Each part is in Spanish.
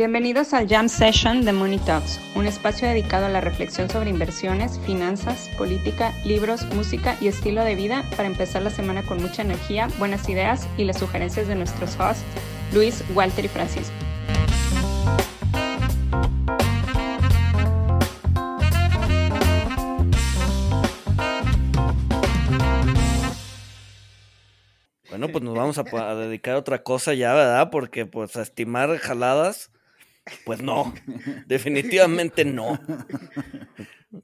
Bienvenidos al Jam Session de Money Talks, un espacio dedicado a la reflexión sobre inversiones, finanzas, política, libros, música y estilo de vida para empezar la semana con mucha energía, buenas ideas y las sugerencias de nuestros hosts, Luis, Walter y Francisco. Bueno, pues nos vamos a, dedicar a otra cosa ya, ¿verdad? Porque pues a estimar jaladas pues no, definitivamente no.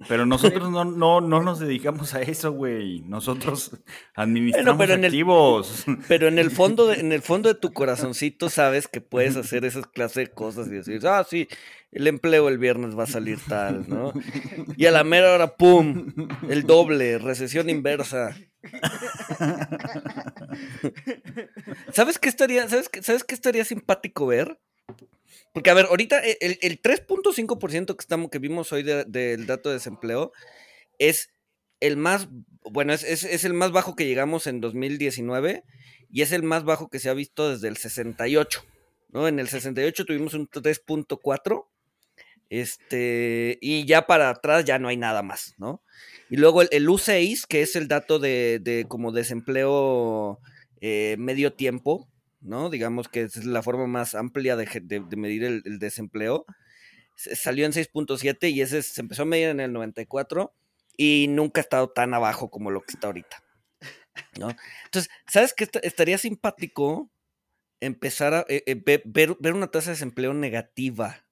Pero nosotros no, no, no nos dedicamos a eso, güey. Nosotros administramos pero activos. pero en el fondo, de, en el fondo de tu corazoncito sabes que puedes hacer esas clases de cosas y decir, ah, sí, el empleo el viernes va a salir tal, ¿no? Y a la mera hora, ¡pum! El doble, recesión inversa. ¿Sabes qué estaría, sabes qué, sabes qué estaría simpático ver? Porque, a ver, ahorita e, el, el 3.5% que, estamos, que vimos hoy del dato de desempleo es el más, bueno, es, es, el más bajo que llegamos en 2019 y es el más bajo que se ha visto desde el 68, ¿no? En el 68 tuvimos un 3.4, este, y ya para atrás ya no hay nada más, ¿no? Y luego el, U6, que es el dato de, de como desempleo eh, medio tiempo, ¿no? Digamos que es la forma más amplia de, medir el, desempleo. Salió en 6.7 y ese se empezó a medir en el 94 y nunca ha estado tan abajo como lo que está ahorita. ¿no? Entonces, ¿sabes qué estaría simpático empezar a eh, eh, ver, ver, una tasa de desempleo negativa?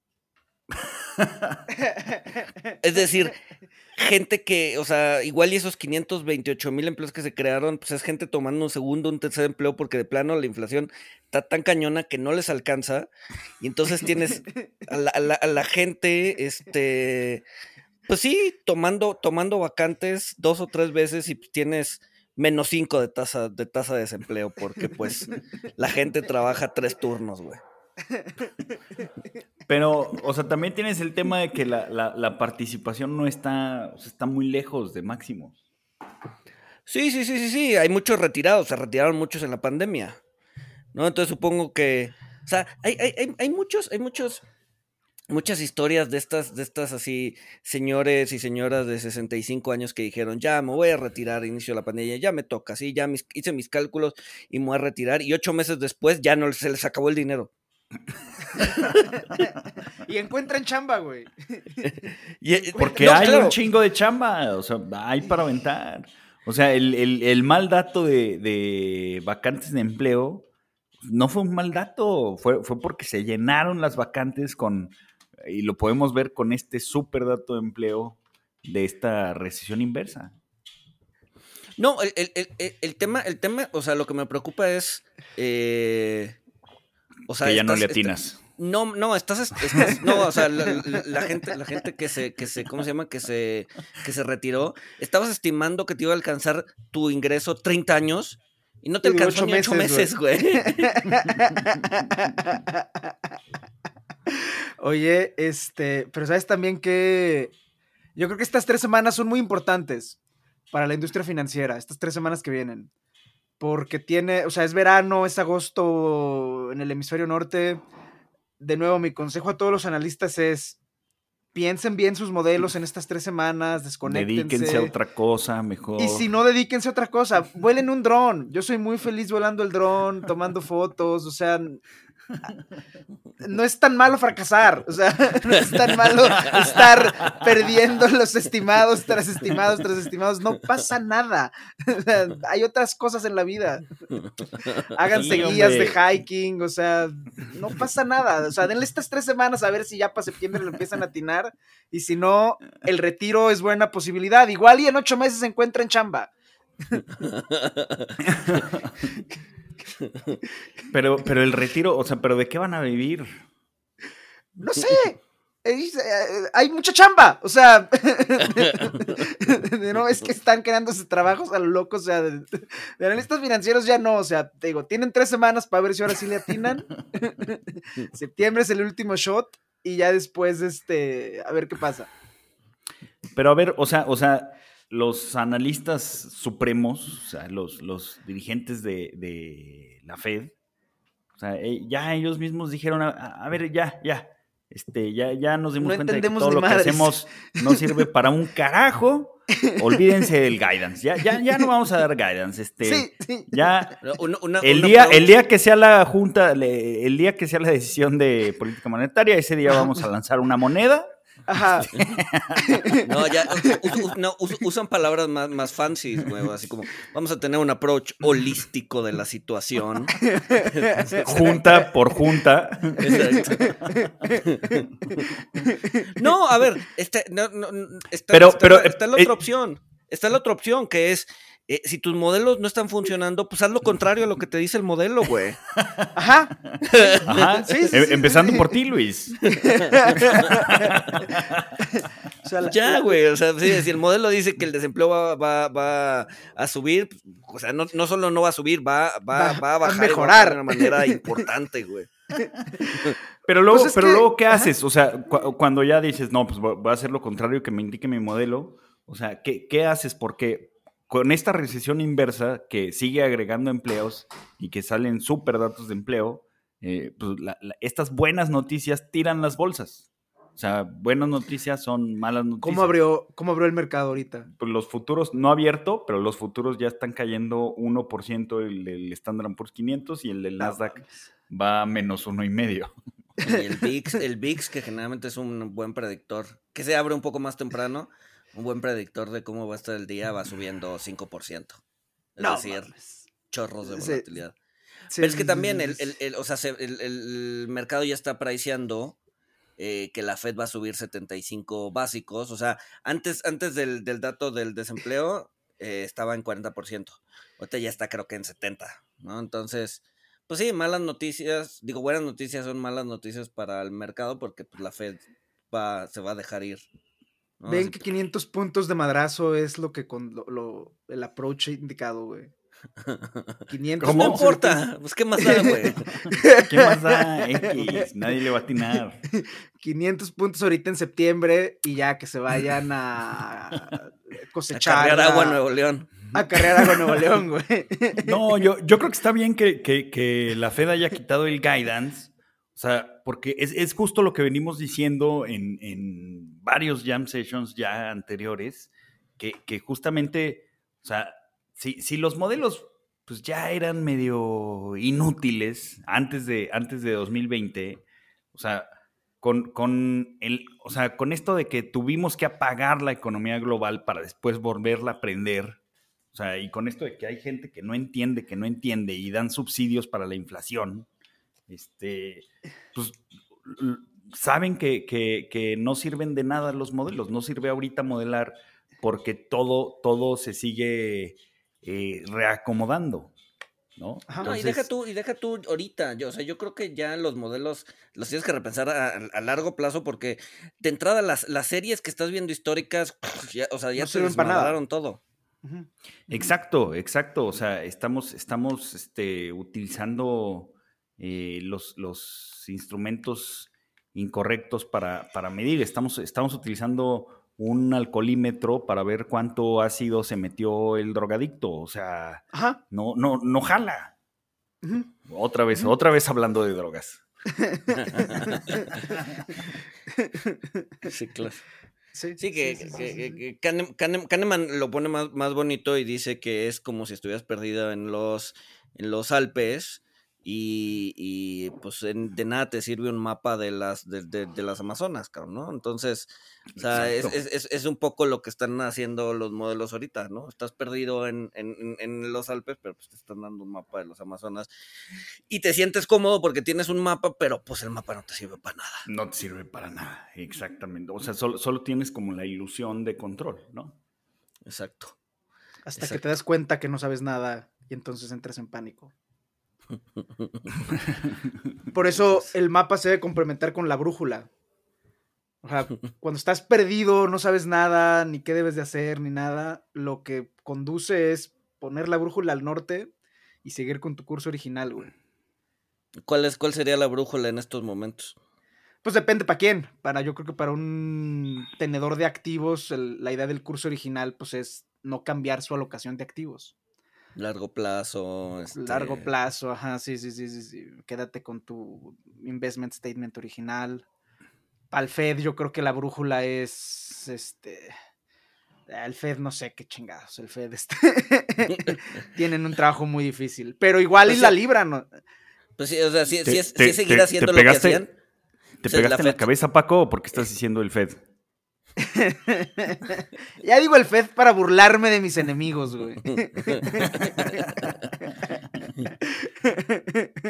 es decir, gente que, o sea, igual y esos 528 mil empleos que se crearon, pues es gente tomando un segundo, un tercer empleo, porque de plano la inflación está tan cañona que no les alcanza. Y entonces tienes a la, gente, este, pues sí, tomando, tomando vacantes dos o tres veces y tienes menos cinco de tasa, de tasa de desempleo, porque pues la gente trabaja tres turnos, güey. Pero, o sea, también tienes el tema de que la, participación no está, o sea, está muy lejos de máximos. Sí, sí, sí, sí, sí. Hay muchos retirados, se retiraron muchos en la pandemia. ¿No? Entonces supongo que. O sea, hay, hay, hay muchos, hay muchos, muchas historias de estas, de estas así, señores y señoras de 65 años que dijeron, ya me voy a retirar inicio de la pandemia, ya me toca, sí, ya hice mis cálculos y me voy a retirar. Y ocho meses después ya no se les acabó el dinero. y encuentran chamba, güey. Eh, porque hay un chingo de chamba, o sea, hay para aventar. O sea, el, mal dato de, vacantes de empleo no fue un mal dato, fue, fue porque se llenaron las vacantes con, y lo podemos ver con este súper dato de empleo de esta recesión inversa. No, el, tema, el tema, o sea, lo que me preocupa es eh, o sea, que ya no le atinas. no, no, estás, no, o sea, la, gente, la gente que se, que se, ¿cómo se llama? Que se, que se retiró, estabas estimando que te iba a alcanzar tu ingreso 30 años y no te alcanzó ni 8 meses, güey. Oye, este, pero sabes también que yo creo que estas tres semanas son muy importantes para la industria financiera, estas tres semanas que vienen porque tiene, o sea, es verano, es agosto en el hemisferio norte. De nuevo, mi consejo a todos los analistas es, piensen bien sus modelos en estas tres semanas, desconectense. Dedíquense a otra cosa, mejor. Y si no, dedíquense a otra cosa, vuelen un dron. Yo soy muy feliz volando el dron, tomando fotos, o sea, no es tan malo fracasar, o sea, no es tan malo estar perdiendo los estimados tras estimados tras estimados, no pasa nada. hay otras cosas en la vida. Háganse guías de hiking, o sea, no pasa nada. O sea, denle estas tres semanas a ver si ya para septiembre lo empiezan a atinar y si no, el retiro es buena posibilidad. Igual y en ocho meses se encuentran chamba. pero, pero el retiro, o sea, ¿pero de qué van a vivir? No sé. Eh, hay mucha chamba, o sea, no es que están creando sus trabajos a lo loco, o sea, de, analistas financieros ya no, o sea, te digo, tienen tres semanas para ver si ahora sí le atinan. Septiembre es el último shot y ya después, este, a ver qué pasa. Pero a ver, o sea, o sea, los analistas supremos, o sea, los, los dirigentes de, la Fed, o sea, eh, ya ellos mismos dijeron, a, ver, ya, ya, Este, ya, ya nos dimos cuenta de que todo lo que hacemos no sirve para un carajo. Olvídense del guidance. Ya, ya, ya no vamos a dar guidance. Este, Ya el, día, el día que sea la junta, el día que sea la decisión de política monetaria, ese día vamos a lanzar una moneda Ajá. no, ya no, usan palabras más, más fancy, así como vamos a tener un approach holístico de la situación. junta por junta. No, a ver, este, no, no, está, pero, pero, está la otra eh, opción. Está la otra opción que es eh, si tus modelos no están funcionando, pues haz lo contrario a lo que te dice el modelo, güey. Ajá. Ajá. Sí, sí, Empezando por ti, Luis. ya, güey. O sea, si el modelo dice que el desempleo va, a subir, o sea, no, solo no va a subir, va, va, a bajar. mejorar. de una manera importante, güey. Pero luego, pues pero luego ¿qué haces? O sea, cuando ya dices, no, pues voy a hacer lo contrario que me indique mi modelo, o sea, ¿qué, qué haces? Porque con esta recesión inversa que sigue agregando empleos y que salen súper datos de empleo, eh, pues estas buenas noticias tiran las bolsas. O sea, buenas noticias son malas noticias. ¿Cómo abrió, cómo abrió el mercado ahorita? Pues los futuros, no abierto, pero los futuros ya están cayendo 1% el, el Standard Poor's 500 y el del Nasdaq va a menos uno y medio. Y el VIX, el VIX, que generalmente es un buen predictor, que se abre un poco más temprano, un buen predictor de cómo va a estar el día va subiendo 5%. Es decir, chorros de volatilidad. Pero es que también el, el, o sea, el, mercado ya está priceando eh, que la Fed va a subir 75 básicos. O sea, antes, antes del, dato del desempleo eh, estaba en 40%. Ahorita ya está creo que en 70%, ¿no? Entonces, pues sí, malas noticias, digo, buenas noticias son malas noticias para el mercado porque pues, la Fed va, se va a dejar ir Ven que 500 puntos de madrazo es lo que con lo, el approach indicado, güey. 500 ¿Cómo importa? Pues qué más da, güey. ¿Qué más da? X, nadie le va a atinar. 500 puntos ahorita en septiembre y ya que se vayan a cosechar. A carrear agua a Nuevo León. A carrear agua Nuevo León, güey. No, yo, yo creo que está bien que, que, que la Fed haya quitado el guidance o sea, porque es, justo lo que venimos diciendo en, varios jam sessions ya anteriores, que, justamente, o sea, si, los modelos pues ya eran medio inútiles antes de, antes de 2020, o sea, con, con, el, o sea, con esto de que tuvimos que apagar la economía global para después volverla a prender, o sea, y con esto de que hay gente que no entiende, que no entiende y dan subsidios para la inflación, este, pues saben que, no sirven de nada los modelos, no sirve ahorita modelar porque todo, todo se sigue eh, reacomodando. ¿No? y deja tú, y deja tú ahorita, yo, o sea, yo creo que ya los modelos los tienes que repensar a, largo plazo porque de entrada las, las, series que estás viendo históricas, o sea, ya se desmadraron todo. Exacto, exacto. O sea, estamos, estamos este, utilizando eh, los, los, instrumentos incorrectos para, para, medir. Estamos, estamos utilizando un alcoholímetro para ver cuánto ácido se metió el drogadicto. O sea, no, no, no jala. Otra vez, otra vez hablando de drogas. sí, claro. Sí, que, Kahneman, lo pone más, más bonito y dice que es como si estuvieras perdido en los, en los Alpes y, pues de nada te sirve un mapa de las, de, las Amazonas, cabrón, ¿no? Entonces, o sea, es, es, es, un poco lo que están haciendo los modelos ahorita, ¿no? Estás perdido en, en, los Alpes, pero pues te están dando un mapa de los Amazonas y te sientes cómodo porque tienes un mapa, pero pues el mapa no te sirve para nada. No te sirve para nada, exactamente. O sea, solo, solo tienes como la ilusión de control, ¿no? Exacto. Hasta que te das cuenta que no sabes nada y entonces entras en pánico. Por eso el mapa se debe complementar con la brújula. O sea, cuando estás perdido, no sabes nada, ni qué debes de hacer, ni nada, lo que conduce es poner la brújula al norte y seguir con tu curso original, güey. ¿Cuál, es, ¿Cuál sería la brújula en estos momentos? Pues depende para quién. Para, yo creo que para un tenedor de activos, la idea del curso original, pues es no cambiar su alocación de activos. Largo plazo. Largo este plazo, ajá, sí, sí, sí, sí, sí. Quédate con tu investment statement original. al Fed yo creo que la brújula es, este, el Fed no sé qué chingados, el Fed este, tienen un trabajo muy difícil, pero igual y la libran. ¿no? Pues sí, o sea, si, es, seguir haciendo lo que hacían. ¿Te pegaste en la cabeza, Paco, o porque estás diciendo el Fed? ya digo el Fed para burlarme de mis enemigos, güey.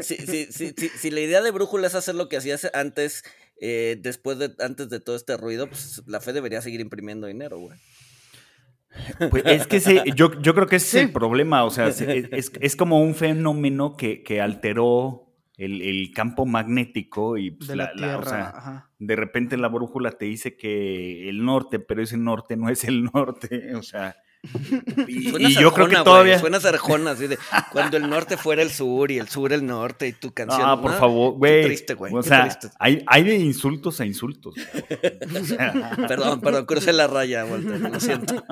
si la idea de brújula es hacer lo que hacías antes, eh, después de, antes de todo este ruido, pues la Fed debería seguir imprimiendo dinero, güey. Pues es que yo, creo que ese es el problema, o sea, es, como un fenómeno que, que alteró el, campo magnético y pues, la, tierra, de repente la brújula te dice que el norte, pero ese norte no es el norte, o sea, y, yo creo que todavía suena sarjona así de cuando el norte fuera el sur y el sur el norte y tu canción. Ah, por favor, güey. triste, güey. O sea, hay, hay, de insultos a insultos. perdón, perdón, crucé la raya, Walter, lo siento.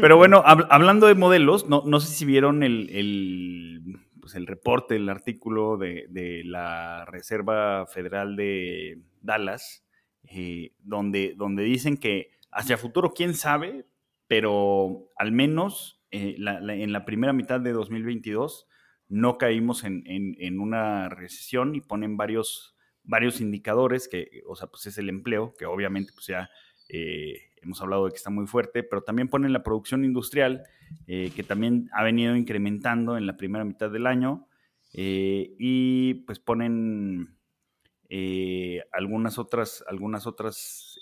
Pero bueno, hablando de modelos, no, no sé si vieron el, el pues el reporte, el artículo de, la Reserva Federal de Dallas, eh, donde, donde dicen que hacia futuro, quién sabe, pero al menos eh, en la primera mitad de 2022 no caímos en, en, una recesión y ponen varios, varios indicadores, que, o sea, pues es el empleo, que obviamente pues ya eh, hemos hablado de que está muy fuerte, pero también ponen la producción industrial, eh, que también ha venido incrementando en la primera mitad del año, eh, y pues ponen algunas otras, algunas otras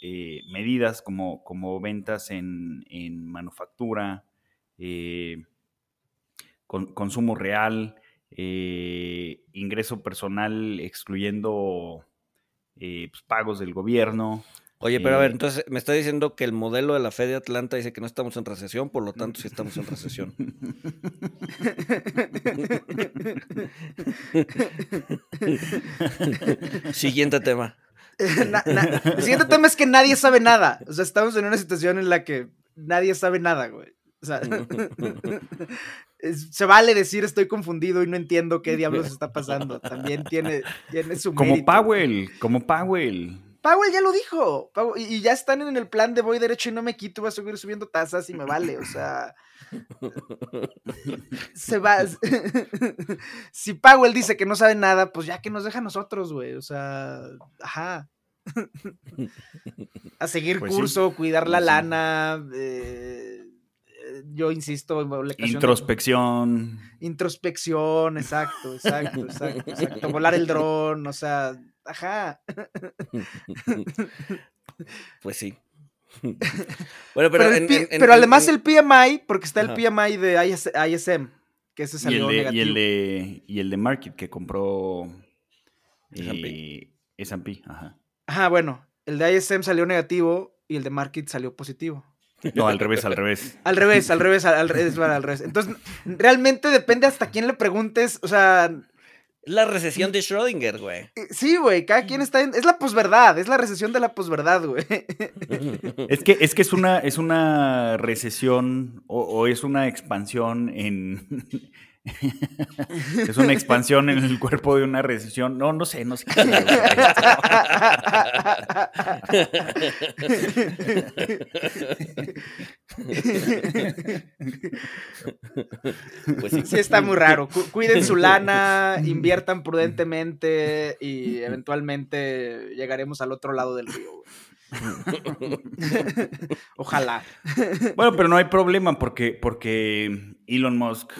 medidas como, como ventas en, manufactura, consumo real, ingreso personal excluyendo pues, pagos del gobierno, Oye, pero a ver, entonces me está diciendo que el modelo de la Fed de Atlanta dice que no estamos en recesión, por lo tanto sí estamos en recesión. Siguiente tema. el siguiente tema es que nadie sabe nada. O sea, estamos en una situación en la que nadie sabe nada, güey. O sea, se vale decir estoy confundido y no entiendo qué diablos está pasando. También tiene, tiene su Como Powell, como Powell. Powell ya lo dijo. y ya están en el plan de voy derecho y no me quito, voy a seguir subiendo tasas y me vale. O sea. se va. si Powell dice que no sabe nada, pues ya que nos deja a nosotros, güey. O sea, ajá. a seguir pues curso, cuidar la pues lana. Eh, yo insisto, introspección. Introspección, exacto, exacto, exacto, exacto. Volar el dron, o sea, Ajá. pues sí. bueno, pero, pero, además el PMI, porque está el PMI de ISM, que ese salió y el de, negativo. Y el de, y el de Market que compró S&P. ajá. Ajá, bueno, el de ISM salió negativo y el de Market salió positivo. No, al revés, al revés. al revés, al revés, al, revés, al revés. Entonces, realmente depende hasta quién le preguntes, o sea, la recesión de Schrödinger, güey. Eh, sí, güey, cada quien está en... Es la posverdad, es la recesión de la posverdad, güey. Es que es, que es, una, es una recesión o es una expansión en, es una expansión en el cuerpo de una recesión. No, no sé, no sé. pues sí. está muy raro. Cuiden su lana, inviertan prudentemente y eventualmente llegaremos al otro lado del río. Ojalá. Bueno, pero no hay problema porque, porque Elon Musk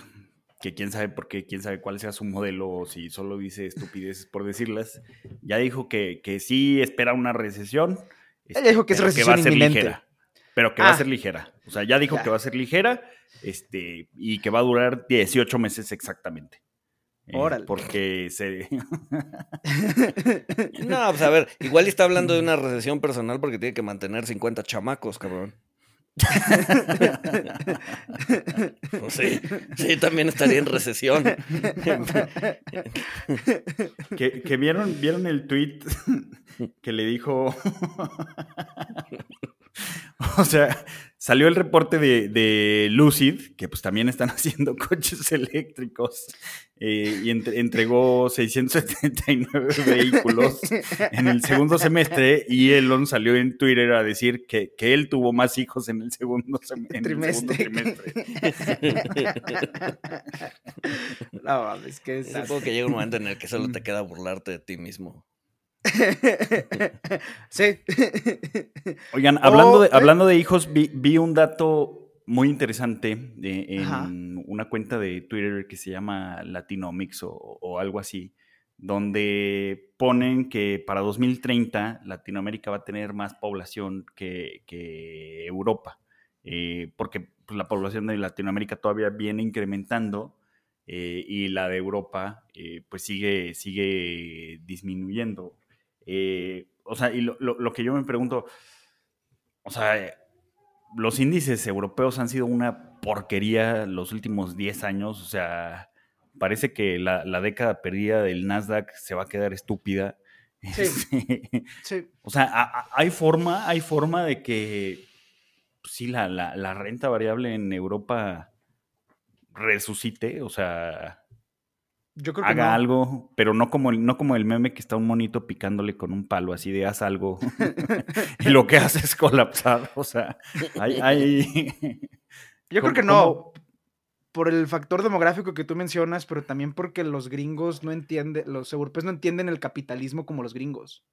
que quién sabe por qué, quién sabe cuál sea su modelo o si solo dice estupideces por decirlas, ya dijo que, que sí espera una recesión. Ella dijo que es recesión que va a ser ligera. Pero que va a ah. ser ligera. O sea, ya dijo que va a ser ligera este, y que va a durar 18 meses exactamente. Eh, Órale. porque se. no, pues a ver, igual está hablando de una recesión personal porque tiene que mantener 50 chamacos, cabrón. sí, sí, también estaría en recesión. que, vieron, vieron el tweet que le dijo. o sea, Salió el reporte de, Lucid, que pues también están haciendo coches eléctricos, eh, y entregó 679 vehículos en el segundo semestre, y Elon salió en Twitter a decir que, él tuvo más hijos en el segundo, trimestre. no, es que es... Supongo que llega un momento en el que solo te queda burlarte de ti mismo. sí. Oigan, hablando, de, hablando de hijos, vi, un dato muy interesante en una cuenta de Twitter que se llama Latinomics o, algo así, donde ponen que para 2030 Latinoamérica va a tener más población que, Europa, eh, porque pues, la población de Latinoamérica todavía viene incrementando. Eh, y la de Europa eh, pues sigue, sigue disminuyendo. Eh, o sea, y lo, que yo me pregunto, o sea, los índices europeos han sido una porquería los últimos 10 años, o sea, parece que la, década perdida del Nasdaq se va a quedar estúpida. Sí. Este, o sea, hay forma, hay forma de que pues sí, la, la renta variable en Europa resucite, o sea, yo creo que haga algo, pero no como, el, no como el meme que está un monito picándole con un palo, así de haz algo. y lo que hace es colapsar. O sea, hay. Yo creo que no. Por el factor demográfico que tú mencionas, pero también porque los gringos no entienden, los europeos no entienden el capitalismo como los gringos.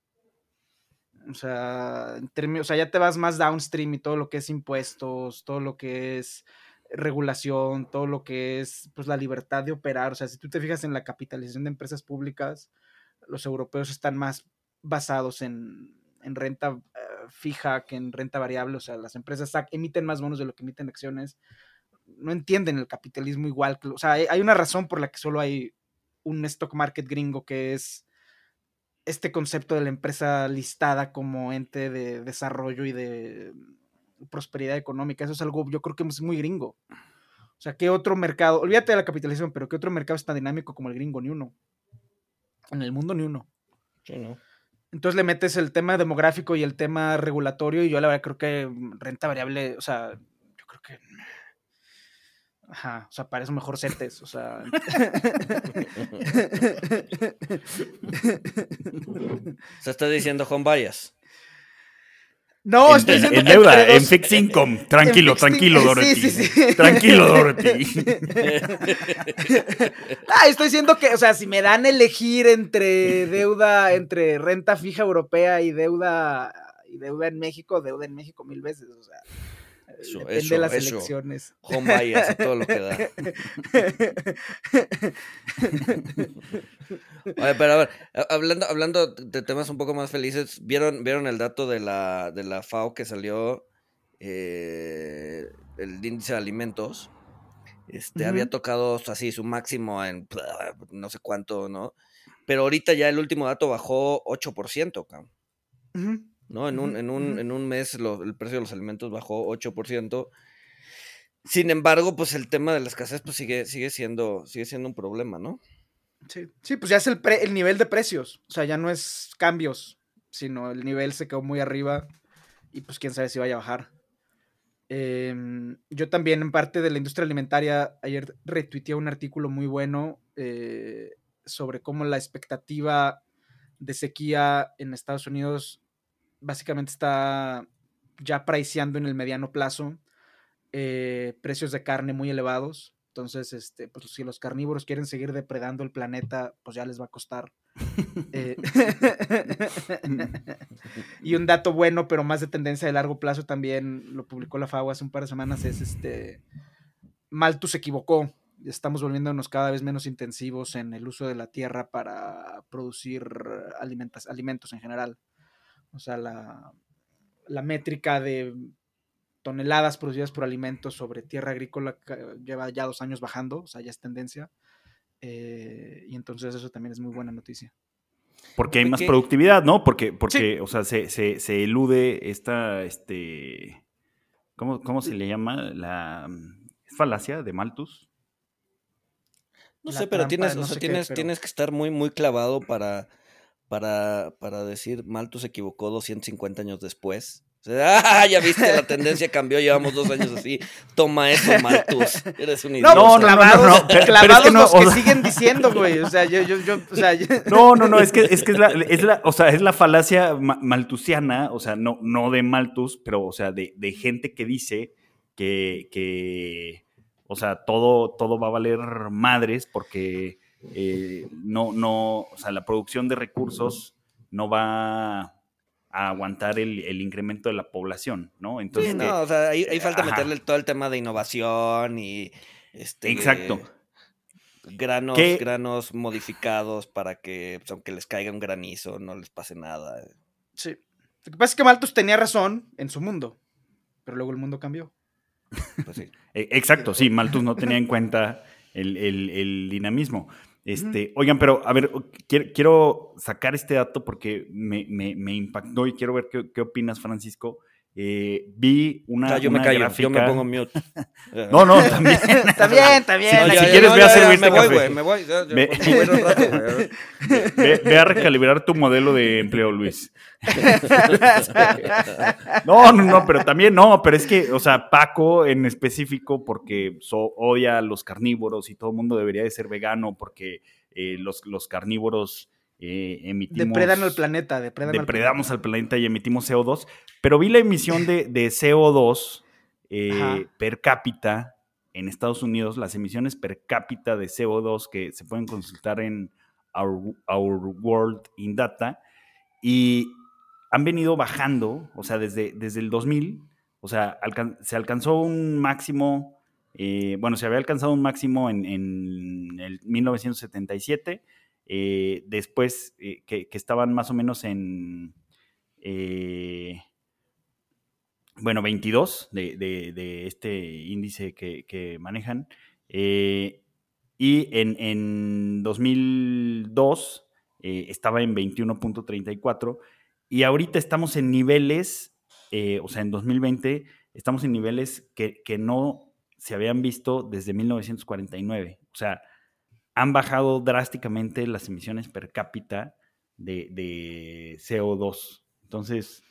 O sea, en términos, o sea, ya te vas más downstream y todo lo que es impuestos, todo lo que es regulación, todo lo que es pues, la libertad de operar. O sea, si tú te fijas en la capitalización de empresas públicas, los europeos están más basados en, renta eh, fija que en renta variable. O sea, las empresas emiten más bonos de lo que emiten acciones. No entienden el capitalismo igual. Que, o sea, hay una razón por la que solo hay un stock market gringo que es este concepto de la empresa listada como ente de desarrollo y de prosperidad económica. Eso es algo, yo creo que es muy gringo. O sea, ¿qué otro mercado? Olvídate de la capitalización, pero ¿qué otro mercado es tan dinámico como el gringo? Ni uno. En el mundo, ni uno. Sí, no. Entonces le metes el tema demográfico y el tema regulatorio, y yo la verdad creo que renta variable, o sea, yo creo que. Ajá, o sea, parece mejor CETES, o sea. Se está diciendo home bias. No, en, estoy en, deuda, en fixed income. Tranquilo, tranquilo, Dorothy. Sí, sí, sí. Tranquilo, Dorothy. ah, estoy diciendo que, o sea, si me dan elegir entre deuda, entre renta fija europea y deuda, y deuda en México, deuda en México mil veces, o sea. Depende de las elecciones. Home bias, todo lo que da. Oye, pero a ver, hablando, hablando de temas un poco más felices, ¿vieron, vieron el dato de la, de la FAO que salió eh, el índice de alimentos? Este, había tocado así su máximo en no sé cuánto, ¿no? Pero ahorita ya el último dato bajó 8%, cabrón. ¿No? En un, en un, en un mes el precio de los alimentos bajó 8%. Sin embargo, pues el tema de la escasez pues sigue, sigue, siendo, sigue siendo un problema, ¿no? Sí, sí pues ya es el, el nivel de precios. O sea, ya no es cambios, sino el nivel se quedó muy arriba y pues quién sabe si vaya a bajar. Em, yo también, en parte de la industria alimentaria, ayer retuiteé un artículo muy bueno eh, sobre cómo la expectativa de sequía en Estados Unidos básicamente está ya priceando en el mediano plazo eh, precios de carne muy elevados. Entonces, este, pues si los carnívoros quieren seguir depredando el planeta, pues ya les va a costar. Eh, y un dato bueno, pero más de tendencia de largo plazo también, lo publicó la FAO hace un par de semanas, es este, Malthus se equivocó. Estamos volviéndonos cada vez menos intensivos en el uso de la tierra para producir alimentos en general. O sea, la, métrica de toneladas producidas por alimentos sobre tierra agrícola lleva ya dos años bajando, o sea, ya es tendencia. Eh, y entonces eso también es muy buena noticia. Porque hay más productividad, ¿no? Porque, porque o sea, se, elude esta, este, ¿cómo, se le llama? La falacia de Malthus. No sé, pero tienes, tienes, tienes que estar muy, muy clavado para para, para decir Malthus se equivocó 250 años después. Ah, ya viste, la tendencia cambió, llevamos dos años así. Toma eso, Maltus. Eres un idiota. No, no, clavados, no, no, pero, clavados es que los que siguen diciendo, güey. O sea, yo, yo, yo, o sea, No, no, no, es que, es que es la, es la, o sea, es la falacia maltusiana, o sea, no, no de Maltus, pero, o sea, de, de gente que dice que, que, o sea, todo, todo va a valer madres porque eh, no, no, o sea, la producción de recursos no va a aguantar el, el, incremento de la población, ¿no? Entonces, sí, no, o sea, ahí, ahí falta ajá. meterle todo el tema de innovación y este Exacto. Granos, ¿Qué? granos modificados para que, pues, aunque les caiga un granizo, no les pase nada. Sí. Lo que pasa es que Malthus tenía razón en su mundo, pero luego el mundo cambió. Pues sí. Exacto, sí, Malthus no tenía en cuenta el, el, el dinamismo. Este, oigan, pero a ver, quiero, quiero sacar este dato porque me, me, me, impactó y quiero ver qué, qué opinas, Francisco. Eh, vi una. No, yo una me callo, gráfica... yo me pongo mute. no, no, también. también, también. Si, ya, si ya, quieres, no, ve a ya, servir ya, este me voy, café. güey, me voy. Ya, ya, Ve- me voy un rato. Ve, ve a recalibrar tu modelo de empleo, Luis. No, no, no, pero también no, pero es que, o sea, Paco en específico, porque so- odia a los carnívoros y todo el mundo debería de ser vegano porque eh, los, los carnívoros eh, emitimos... Depredan al planeta, depredan al depredamos al planeta y emitimos CO2, pero vi la emisión de, de CO2 eh, per cápita en Estados Unidos, las emisiones per cápita de CO2 que se pueden consultar en Our, Our World in Data y han venido bajando, o sea, desde, desde el 2000, o sea, alcan- se alcanzó un máximo, eh, bueno, se había alcanzado un máximo en, en el 1977, eh, después eh, que, estaban más o menos en, eh, bueno, 22 de, este índice que, manejan, y en, en 2002 eh, estaba en 21.34 y ahorita estamos en niveles, o sea, en 2020 estamos en niveles que, que no se habían visto desde 1949. O sea, han bajado drásticamente las emisiones per cápita de, de CO2. Entonces,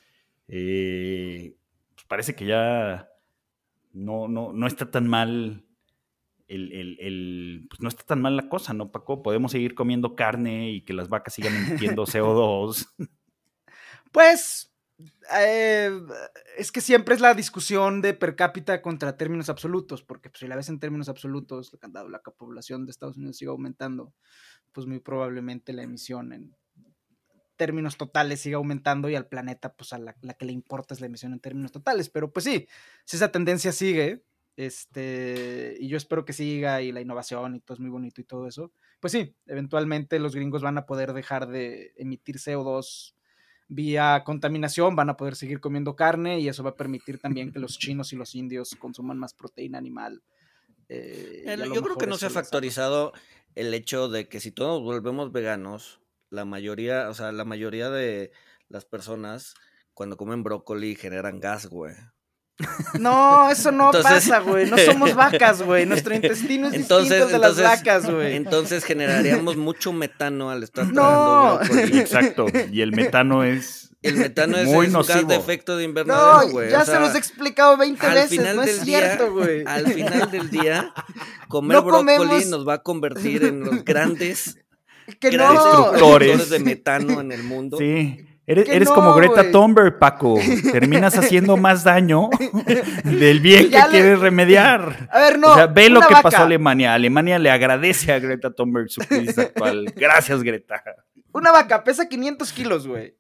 eh, pues parece que ya no, no, no está tan mal el, el- el- pues no está tan mal la cosa, ¿no, Paco? Podemos seguir comiendo carne y que las vacas sigan emitiendo CO2. Pues eh, es que siempre es la discusión de per cápita contra términos absolutos, porque pues, si la ves en términos absolutos, dado la población de Estados Unidos sigue aumentando, pues muy probablemente la emisión en términos totales siga aumentando y al planeta, pues a la, que le importa es la emisión en términos totales. Pero pues sí, si esa tendencia sigue, este, y yo espero que siga y la innovación y todo es muy bonito y todo eso, pues sí, eventualmente los gringos van a poder dejar de emitir CO2 vía contaminación, van a poder seguir comiendo carne y eso va a permitir también que los chinos y los indios consuman más proteína animal. eh, El- Yo creo que no se ha factorizado el hecho de que si todos volvemos veganos, la mayoría, o sea, la mayoría de las personas cuando comen brócoli generan gas, güey. No, eso no Entonces- pasa, güey. No somos vacas, güey. Nuestro intestino es Entonces- distinto de las vacas, güey. Entonces generaríamos mucho metano al estar No. tragando brócoli. Exacto. Y el metano es. El metano es, Muy un gas de efecto de invernadero, No, güey. ya o se los he explicado 20 al veces. final No es del día- cierto, güey. Al final del día, comer No brócoli comemos- nos va a convertir en los grandes, Que grandes no. destructores. de metano en el mundo. Sí. Eres, eres no, como Greta güey. Thunberg, Paco. Terminas haciendo más daño del bien que le- quieres remediar. A ver, no. o sea, ve lo que vaca. pasó a Alemania. Alemania le agradece a Greta Thunberg su crisis actual. Gracias, Greta. Una vaca pesa 500 kilos, güey.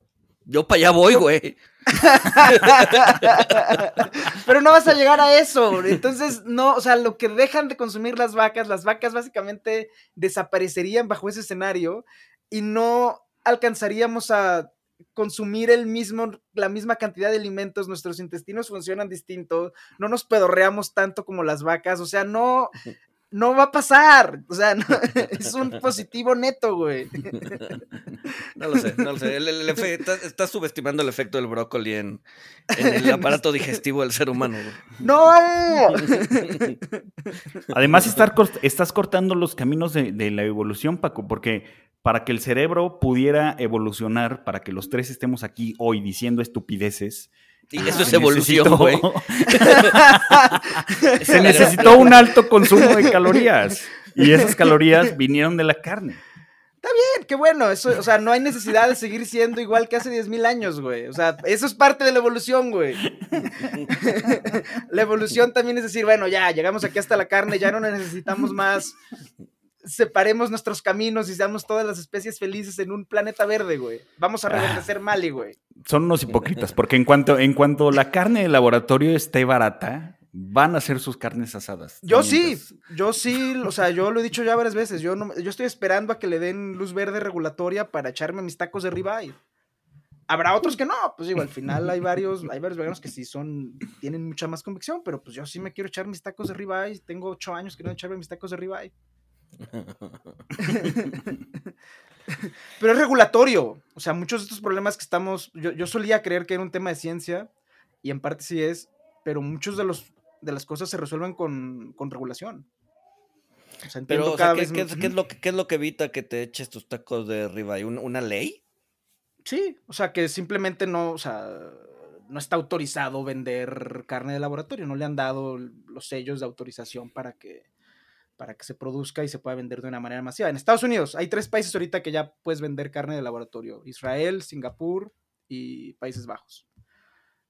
Yo para allá voy, güey. Pero no vas a llegar a eso. Entonces, no, o sea, lo que dejan de consumir las vacas, las vacas básicamente desaparecerían bajo ese escenario y no alcanzaríamos a consumir el mismo, la misma cantidad de alimentos, nuestros intestinos funcionan distinto, no nos pedorreamos tanto como las vacas, o sea, no, no va a pasar, o sea, no- es un positivo neto, güey. No lo sé, no lo sé. El, estás, estás subestimando el efecto del brócoli en, en el aparato digestivo del ser humano. güey. ¡No! Además, estar estás cortando los caminos de, de la evolución, Paco, porque para que el cerebro pudiera evolucionar, para que los tres estemos aquí hoy diciendo estupideces, Y eso es evolución, güey. se necesitó un alto consumo de calorías. Y esas calorías vinieron de la carne. Está bien, qué bueno. Eso, o sea, no hay necesidad de seguir siendo igual que hace 10.000 años, güey. O sea, eso es parte de la evolución, güey. la evolución también es decir, bueno, ya, llegamos aquí hasta la carne, ya no necesitamos más. Separemos nuestros caminos y seamos todas las especies felices en un planeta verde, güey. Vamos a reverdecer Mali, güey. Son unos hipócritas, porque en cuanto, en cuanto la carne de laboratorio esté barata, van a hacer sus carnes asadas. Yo sí, yo sí, o sea, yo lo he dicho ya varias veces, yo, no, yo estoy esperando a que le den luz verde regulatoria para echarme mis tacos de ribeye. Habrá otros que no, pues digo, al final hay varios, hay varios veganos que sí son, tienen mucha más convicción, pero pues yo sí me quiero echar mis tacos de ribeye, tengo ocho años que no echarme mis tacos de ribeye. pero es regulatorio, o sea, muchos de estos problemas que estamos, yo, yo solía creer que era un tema de ciencia, y en parte sí es, pero muchos de los de las cosas se resuelven con, regulación. Pero, ¿qué, es lo que, es lo que evita que te eches tus tacos de arriba? ¿Una ley? Sí, o sea, que simplemente no, o sea, no está autorizado vender carne de laboratorio, no le han dado los sellos de autorización para que, para que se produzca y se pueda vender de una manera masiva. En Estados Unidos hay tres países ahorita que ya puedes vender carne de laboratorio, Israel, Singapur y Países Bajos.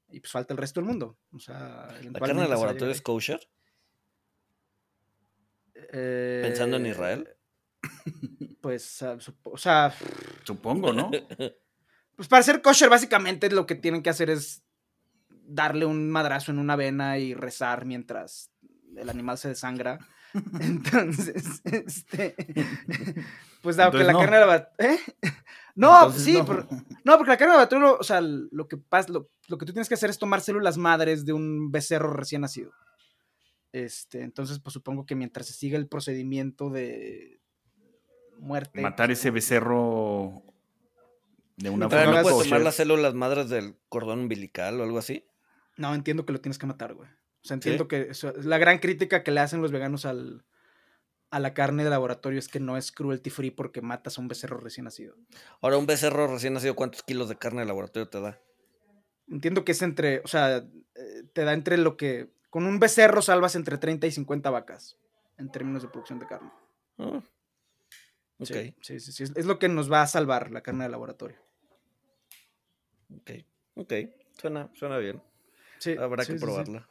Y pues falta el resto del mundo. O sea, ¿La carne de laboratorio es kosher? Pensando en Israel. Pues, ah, o sea. Supongo, ¿no? Pues para ser kosher, básicamente lo que tienen que hacer es darle un madrazo en una vena y rezar mientras el animal se desangra. Entonces, este. Pues dado que la carne de laboratorio. ¿eh? No, sí, no. porque la carne de laboratorio, o sea, lo que pasa, lo, que tú tienes que hacer es tomar células madres de un becerro recién nacido. Este, entonces, pues supongo que mientras se siga el procedimiento de muerte. Matar ese becerro de una forma. ¿No puedes tomar las células madres del cordón umbilical o algo así? No, entiendo que lo tienes que matar, güey. O sea, entiendo que la gran crítica que le hacen los veganos al, a la carne de laboratorio es que no es cruelty free porque matas a un becerro recién nacido. Ahora, un becerro recién nacido, ¿cuántos kilos de carne de laboratorio te da? Entiendo que es entre, o sea, eh, te da entre lo que, con un becerro salvas entre 30 y 50 vacas en términos de producción de carne. Ah, ok. Sí, sí, sí, es lo que nos va a salvar la carne de laboratorio. Ok, ok, suena, suena bien. Sí, Habrá que probarla.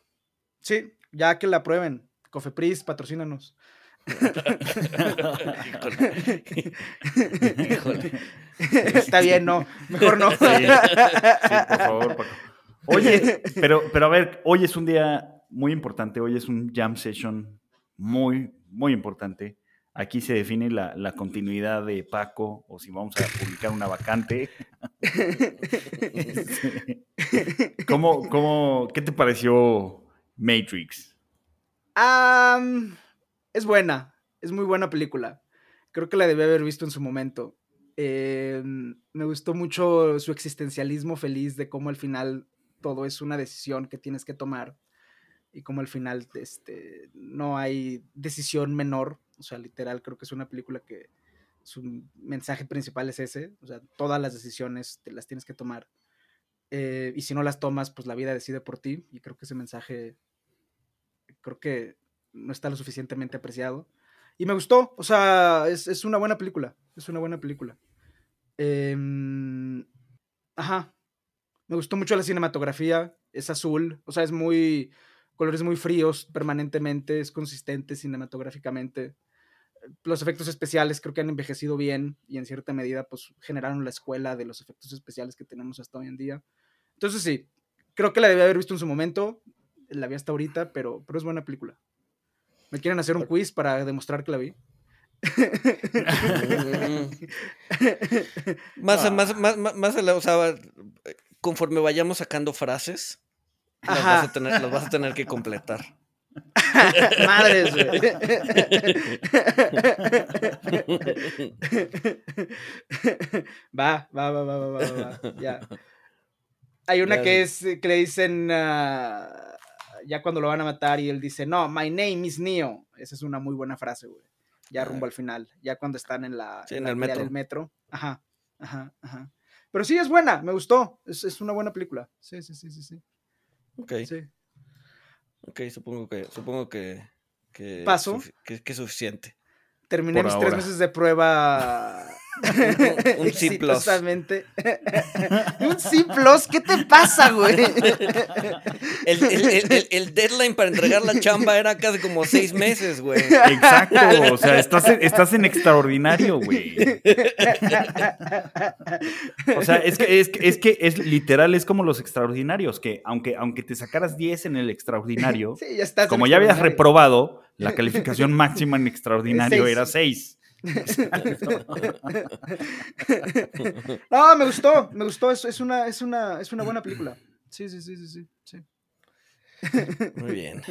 Sí, ya que la prueben. Cofepris, patrocínanos. Está bien, no. Mejor no. por favor. Oye, pero, pero a ver, hoy es un día muy importante. Hoy es un jam session muy, muy importante. Aquí se define la, continuidad de Paco o si vamos a publicar una vacante. ¿Cómo, cómo, ¿Qué te pareció Matrix? Es buena, es muy buena película. Creo que la debí haber visto en su momento. Eh, me gustó mucho su existencialismo feliz de cómo al final todo es una decisión que tienes que tomar y cómo al final este, no hay decisión menor. O sea, literal, creo que es una película que su mensaje principal es ese. O sea, todas las decisiones te las tienes que tomar. Eh, y si no las tomas, pues la vida decide por ti. Y creo que ese mensaje, creo que no está lo suficientemente apreciado. Y me gustó, o sea, es, una buena película, es una buena película. Em, ajá, me gustó mucho la cinematografía, es azul, o sea, es muy, colores muy fríos permanentemente, es consistente cinematográficamente. Los efectos especiales creo que han envejecido bien y en cierta medida pues generaron la escuela de los efectos especiales que tenemos hasta hoy en día. Entonces sí, creo que la debía haber visto en su momento, la vi hasta ahorita, pero, pero es buena película. ¿Me quieren hacer un quiz para demostrar que la vi? más, más, más, más, o sea, conforme vayamos sacando frases, las vas, a tener, las vas a tener que completar. Madres, güey. va, va, va, va, va, va, ya. Hay una que es que le dicen uh, ya cuando lo van a matar y él dice, no, my name is Neo. Esa es una muy buena frase, güey. Ya rumbo al final, ya cuando están en la, en, el metro. Del metro. Ajá, ajá, ajá. Pero sí es buena, me gustó. Es, una buena película. Sí, sí, sí, sí, sí. Ok. Sí. Ok, supongo que, supongo que, que, ¿Paso? que, que es suficiente. Terminé mis tres meses de prueba un C plus. un C plus, ¿qué te pasa, güey? El, deadline para entregar la chamba era casi como seis meses, güey. Exacto, o sea, estás en, estás en extraordinario, güey. O sea, es que, es, es que es literal, es como los extraordinarios, que aunque, aunque te sacaras 10 en el extraordinario, como ya habías reprobado, la calificación máxima en extraordinario era 6. no, me gustó, me gustó, es, es, una, es, una, es una buena película. Sí, sí, sí, sí, sí. Muy bien.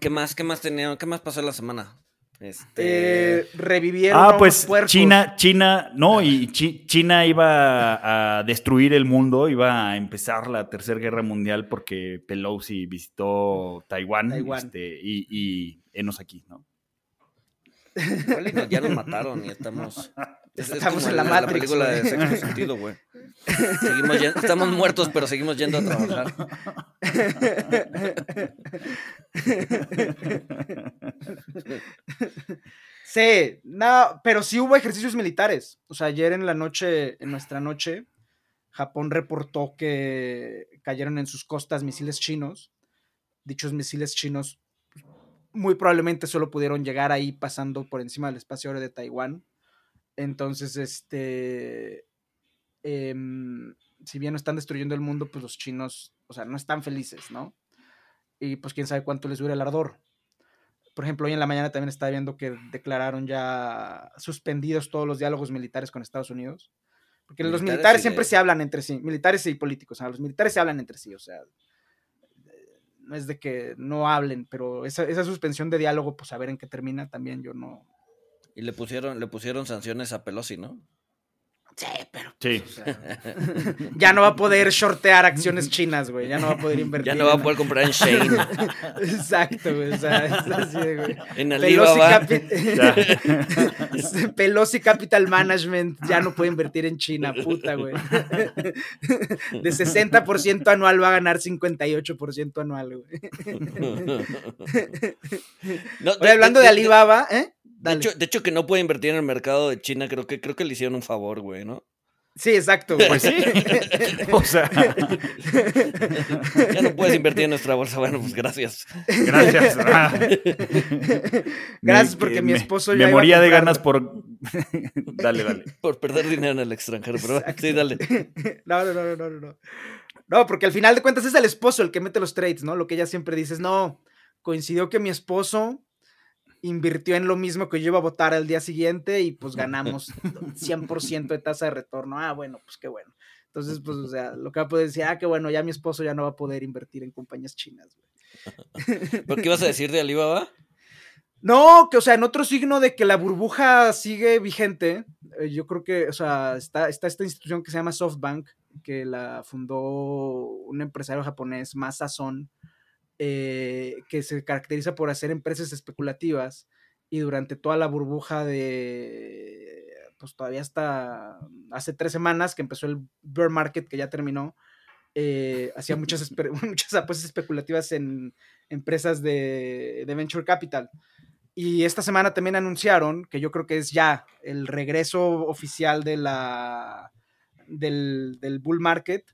¿Qué más, qué más tenía, qué más pasó la semana? Este... Eh, revivieron. Ah, pues China, China, no, y China iba a destruir el mundo, iba a empezar la tercera guerra mundial porque Pelosi visitó Taiwán, Este, y, y enos aquí, ¿no? Ya nos mataron y estamos. estamos en la, la película de sexto sentido, güey. estamos muertos, pero seguimos yendo a trabajar. Sí, no, pero sí hubo ejercicios militares. O sea, ayer en la noche, en nuestra noche, Japón reportó que cayeron en sus costas misiles chinos. Dichos misiles chinos muy probablemente solo pudieron llegar ahí pasando por encima del espacio aéreo de Taiwán. Entonces, este, em, si bien no están destruyendo el mundo, pues los chinos, o sea, no están felices, ¿no? Y pues quién sabe cuánto les dura el ardor. Por ejemplo, hoy en la mañana también estaba viendo que declararon ya suspendidos todos los diálogos militares con Estados Unidos. Porque los militares siempre se hablan entre sí, militares y políticos, o sea, los militares se hablan entre sí, o sea, es de que no hablen, pero esa, esa suspensión de diálogo, pues a ver en qué termina también, yo no. Y le pusieron, le pusieron sanciones a Pelosi, ¿no? Sí, pero. Sí. Pues, ya no va a poder shortear acciones chinas, güey. Ya no va a poder invertir. Ya no va a poder comprar en Shane. Exacto, güey. O sea, es así, güey. En Alibaba. Pelosi, Pelosi Capital Management ya no puede invertir en China, puta, güey. De 60% anual va a ganar 58% anual, güey. No, hablando de Alibaba, ¿eh? De hecho, que no puede invertir en el mercado de China, creo que, creo que le hicieron un favor, güey, ¿no? Sí, exacto. Pues sí. o sea. ya no puedes invertir en nuestra bolsa. Bueno, pues gracias. Gracias. gracias porque mi esposo ya. Me moría de ganas por. dale, dale. Por perder dinero en el extranjero, pero sí, dale. no, no, no, no, no. No, porque al final de cuentas es el esposo el que mete los trades, ¿no? Lo que ella siempre dice es, no, coincidió que mi esposo invirtió en lo mismo que yo iba a votar al día siguiente y pues ganamos 100% de tasa de retorno. Ah, bueno, pues qué bueno. Entonces, pues, o sea, lo que va a poder decir, ah, qué bueno, ya mi esposo ya no va a poder invertir en compañías chinas, ¿Por qué ibas a decir de Alibaba? No, que, o sea, en otro signo de que la burbuja sigue vigente, eh, yo creo que, o sea, está, está esta institución que se llama SoftBank, que la fundó un empresario japonés, Masason, eh, que se caracteriza por hacer empresas especulativas y durante toda la burbuja de, pues todavía hasta hace tres semanas que empezó el bear market que ya terminó, eh, hacía muchas, muchas apuestas especulativas en empresas de, de, venture capital. Y esta semana también anunciaron, que yo creo que es ya el regreso oficial de la, del, del bull market,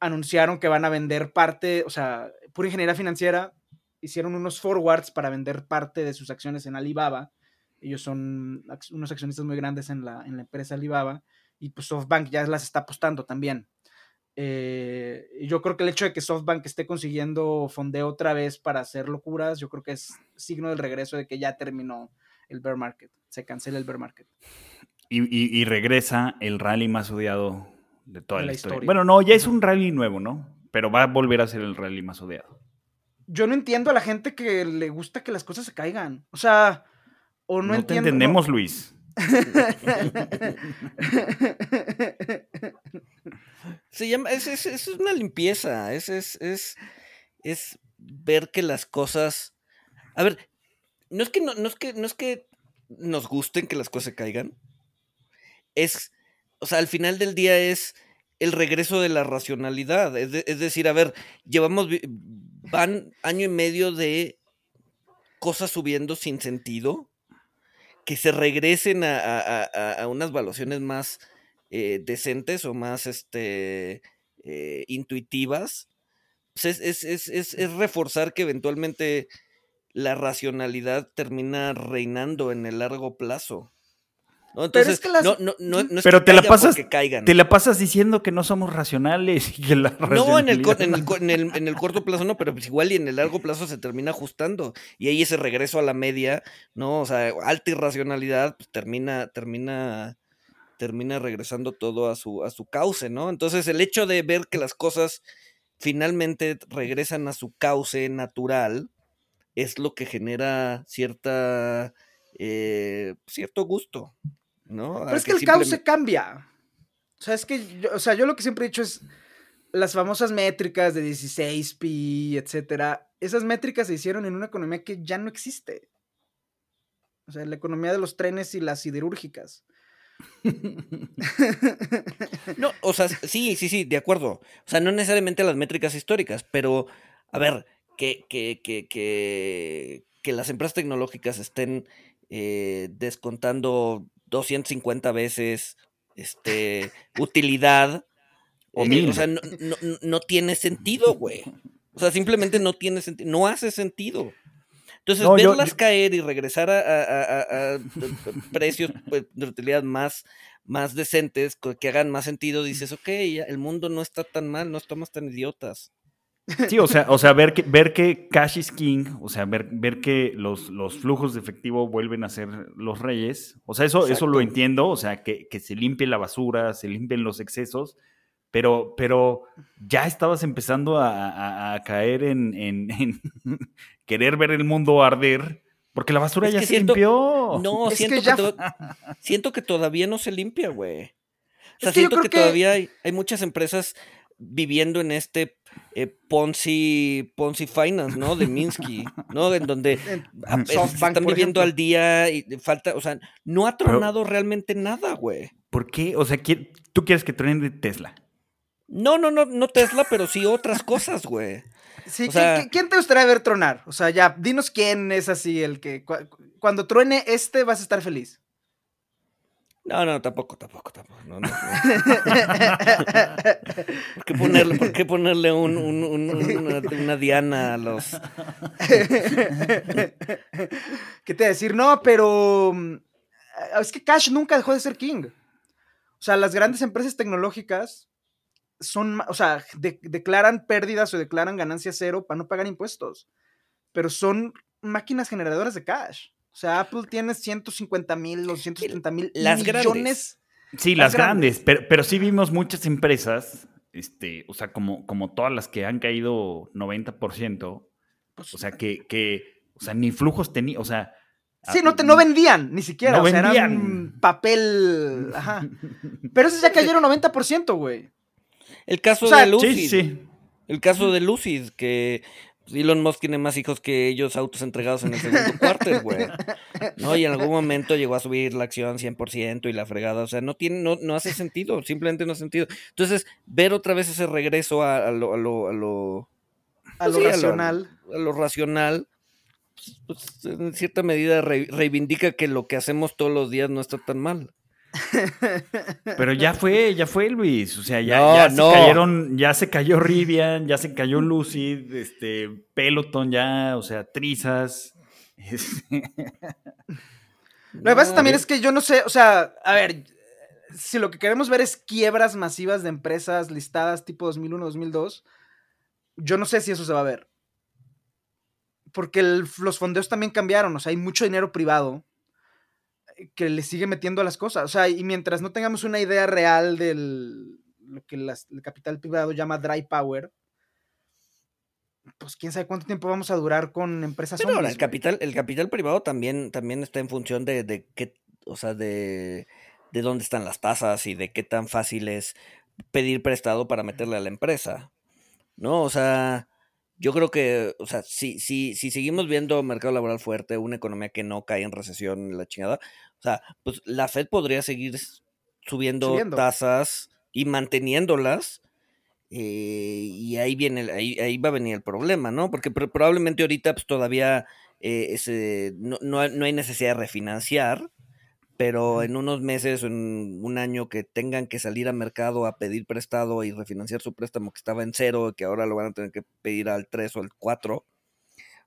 anunciaron que van a vender parte, o sea, pura ingeniería financiera, hicieron unos forwards para vender parte de sus acciones en Alibaba. Ellos son unos accionistas muy grandes en la, en la empresa Alibaba y pues SoftBank ya las está apostando también. Eh, yo creo que el hecho de que SoftBank esté consiguiendo fondeo otra vez para hacer locuras, yo creo que es signo del regreso de que ya terminó el bear market, se cancela el bear market. Y, regresa el rally más odiado de toda la, historia. Bueno, no, ya es un rally nuevo, ¿no? pero va a volver a ser el rally más odiado. Yo no entiendo a la gente que le gusta que las cosas se caigan. O sea, o no, no Te entendemos, Luis. Se llama, es, es, una limpieza, es, es, es, ver que las cosas. A ver, no es que no, no es que no es que nos gusten que las cosas se caigan. Es, o sea, al final del día es el regreso de la racionalidad. Es, decir, a ver, llevamos, van año y medio de cosas subiendo sin sentido, que se regresen a, unas valuaciones más eh, decentes o más este, eh, intuitivas. Pues es, es, reforzar que eventualmente la racionalidad termina reinando en el largo plazo. Entonces, no, no, no, es pero te la pasas, te la pasas diciendo que no somos racionales y que la No, en el, en, el, en, el, corto plazo no, pero pues igual y en el largo plazo se termina ajustando. Y ahí ese regreso a la media, ¿no? O sea, alta irracionalidad, pues termina, termina, termina regresando todo a su, a su cauce, ¿no? Entonces, el hecho de ver que las cosas finalmente regresan a su cauce natural es lo que genera cierta eh, cierto gusto. ¿no? Pero es que, el cauce cambia. O sea, es que, yo, o sea, yo lo que siempre he dicho es las famosas métricas de 16 pi, etcétera. Esas métricas se hicieron en una economía que ya no existe. O sea, la economía de los trenes y las siderúrgicas. No, o sea, sí, sí, sí, de acuerdo. O sea, no necesariamente las métricas históricas, pero, a ver, que, que, que, que, que las empresas tecnológicas estén eh, descontando 250 veces este, utilidad. O, eh, o sea, no, no, tiene sentido, güey. O sea, simplemente no tiene sentido, no hace sentido. Entonces, verlas caer y regresar a, precios pues, de utilidad más, más decentes, que hagan más sentido, dices, ok, el mundo no está tan mal, no estamos tan idiotas. Sí, o sea, o sea ver, que, ver que cash is king, o sea, ver, ver que los, los flujos de efectivo vuelven a ser los reyes. O sea, eso, eso lo entiendo, o sea, que, se limpie la basura, se limpien los excesos, pero, pero ya estabas empezando a, caer en, querer ver el mundo arder. Porque la basura ya se limpió. No, siento que, siento que todavía no se limpia, güey. O sea, siento que, todavía hay, hay, muchas empresas viviendo en este eh, Ponzi, Ponzi Finance, ¿no? De Minsky, ¿no? En donde están viviendo al día y falta, o sea, no ha tronado realmente nada, güey. ¿Por qué? O sea, ¿tú quieres que truene Tesla? No, no, no, no Tesla, pero sí otras cosas, güey. Sí, ¿quién te gustaría ver tronar? O sea, ya, dinos quién es así el que cuando truene este vas a estar feliz. No, no, tampoco, tampoco, tampoco. No, no, ¿Por, qué ponerle, ¿Por qué ponerle un, una, diana a los... ¿Qué te decir? No, pero mm, es que Cash nunca dejó de ser King. O sea, las grandes empresas tecnológicas son, o sea, declaran pérdidas o declaran ganancia cero para no pagar impuestos. Pero son máquinas generadoras de cash. O sea, Apple tiene 150 mil o 170 mil millones. Sí, las, grandes, Pero, pero, sí vimos muchas empresas, este, o sea, como, como todas las que han caído 90%, pues, o sea, que, que, o sea, ni flujos tenían, o sea... Sí, no, te, no vendían, ni siquiera, no o sea, vendían. papel, ajá. Pero esos ya cayeron 90%, güey. El caso de Lucid. Sí, sí. El caso de Lucid, que Elon Musk tiene más hijos que ellos autos entregados en el segundo cuarto, güey. ¿No? Y en algún momento llegó a subir la acción 100% y la fregada. O sea, no tiene, no, no hace sentido, simplemente no hace sentido. Entonces, ver otra vez ese regreso a, lo, a lo, a lo, a lo racional. A lo, racional, pues, en cierta medida reivindica que lo que hacemos todos los días no está tan mal. Pero ya fue, ya fue Luis. O sea, ya, se cayeron, ya se cayó Rivian, ya se cayó Lucid, este, Peloton ya, o sea, Trizas. Lo que pasa también es que yo no sé, o sea, a ver, si lo que queremos ver es quiebras masivas de empresas listadas tipo 2001, 2002, yo no sé si eso se va a ver. Porque los fondeos también cambiaron, o sea, hay mucho dinero privado que le sigue metiendo a las cosas. O sea, y mientras no tengamos una idea real del lo que el capital privado llama dry power, pues quién sabe cuánto tiempo vamos a durar con empresas Pero el capital, el capital privado también, también está en función de, de qué, o sea, de, de dónde están las tasas y de qué tan fácil es pedir prestado para meterle a la empresa. ¿No? O sea, yo creo que, o sea, si, si, si seguimos viendo mercado laboral fuerte, una economía que no cae en recesión, la chingada, o sea, pues la Fed podría seguir subiendo, tasas y manteniéndolas. Eh, y ahí viene, ahí, ahí, va a venir el problema, ¿no? Porque probablemente ahorita pues, todavía eh, no, no, hay necesidad de refinanciar, pero en unos meses o en un año que tengan que salir al mercado a pedir prestado y refinanciar su préstamo que estaba en cero, que ahora lo van a tener que pedir al 3 o al 4,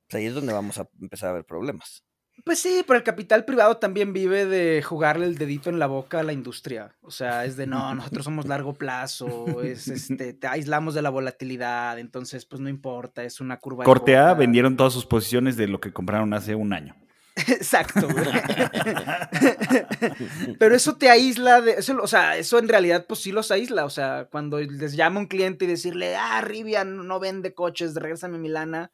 pues ahí es donde vamos a empezar a ver problemas. Pues sí, pero el capital privado también vive de jugarle el dedito en la boca a la industria. O sea, es de no, nosotros somos largo plazo, es este, te aislamos de la volatilidad, entonces pues no importa, es una curva. Corte A vendieron todas sus posiciones de lo que compraron hace un año. Exacto, güey. Pero eso te aísla de. Eso, o sea, eso en realidad, pues sí los aísla. O sea, cuando les llama un cliente y decirle, ah, Rivian no vende coches, regrésame a Milana.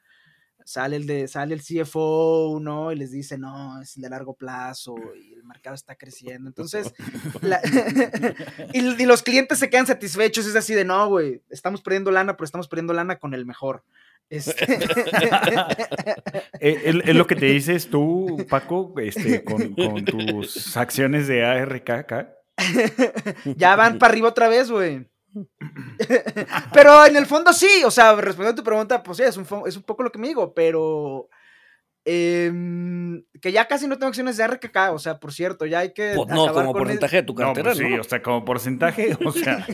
Sale el, de, sale el CFO, ¿no? Y les dice, no, es de largo plazo y el mercado está creciendo. Entonces, y, y, los clientes se quedan satisfechos. Es así de, no, güey, estamos perdiendo lana, pero estamos perdiendo lana con el mejor. Este... Eh, es, lo que te dices tú, Paco, este, con, tus acciones de ARKK. ya van para arriba otra vez, güey. pero en el fondo sí, o sea, respondiendo a tu pregunta, pues sí, es un, es un poco lo que me digo, pero Em, que ya casi no tengo acciones de RKK, o sea, por cierto, ya hay que. Pues no, como porcentaje de tu cartera, pues sí, o sea, como porcentaje, o sea.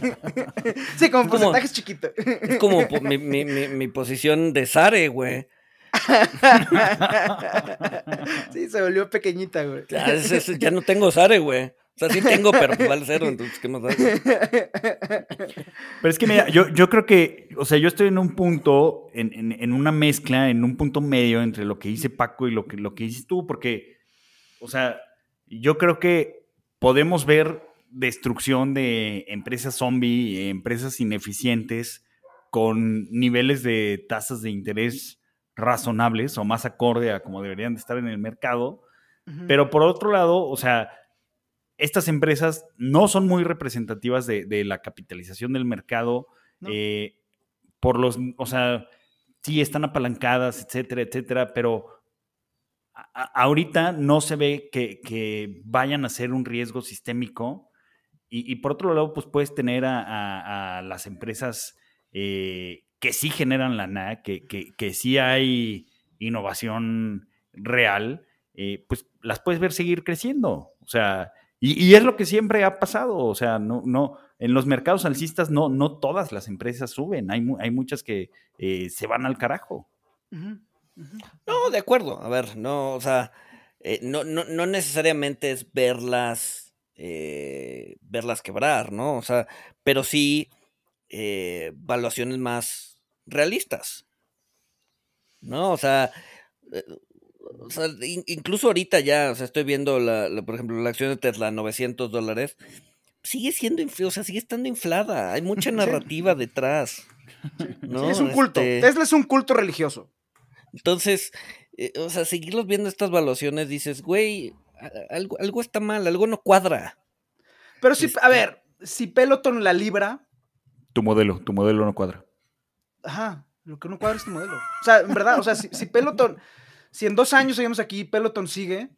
sí, como porcentaje es chiquito. Es como mi, mi, mi, posición de Sare, güey. sí, se volvió pequeñita, güey. Ya, ya no tengo Sare, güey. O sea, sí tengo, pero pues vale cero, entonces, ¿qué más da? Pero es que, mira, yo, yo creo que, o sea, yo estoy en un punto, en, en, una mezcla, en un punto medio entre lo que dice Paco y lo que, lo que dices tú, porque, o sea, yo creo que podemos ver destrucción de empresas zombie, empresas ineficientes, con niveles de tasas de interés razonables o más acorde a como deberían de estar en el mercado. Pero por otro lado, o sea, estas empresas no son muy representativas de, la capitalización del mercado. Eh, por los, o sea, sí están apalancadas, etcétera, etcétera, pero ahorita no se ve que, vayan a ser un riesgo sistémico. Y, por otro lado, pues puedes tener a, las empresas eh, que sí generan lana, que, que, sí hay innovación real, eh, pues las puedes ver seguir creciendo. O sea, y, es lo que siempre ha pasado, o sea, no, no, en los mercados alcistas no, no todas las empresas suben, hay, hay muchas que eh, se van al carajo. No, de acuerdo, a ver, no, o sea, eh, no, no, no, necesariamente es verlas, eh, verlas quebrar, ¿no? O sea, pero sí valuaciones más realistas, ¿no? O sea, o sea, incluso ahorita ya, o sea, estoy viendo, la, por ejemplo, la acción de Tesla, 900 dólares, sigue siendo, o sea, sigue estando inflada. Hay mucha narrativa detrás. ¿no? es un culto. Este Tesla es un culto religioso. Entonces, eh, o sea, seguirlos viendo estas valuaciones, dices, güey, algo, algo está mal, algo no cuadra. Pero si, a este ver, si Peloton la libra. Tu modelo, tu modelo no cuadra. Ajá, lo que no cuadra es tu modelo. O sea, en verdad, o sea, si, si Peloton si en dos años seguimos aquí, Peloton sigue,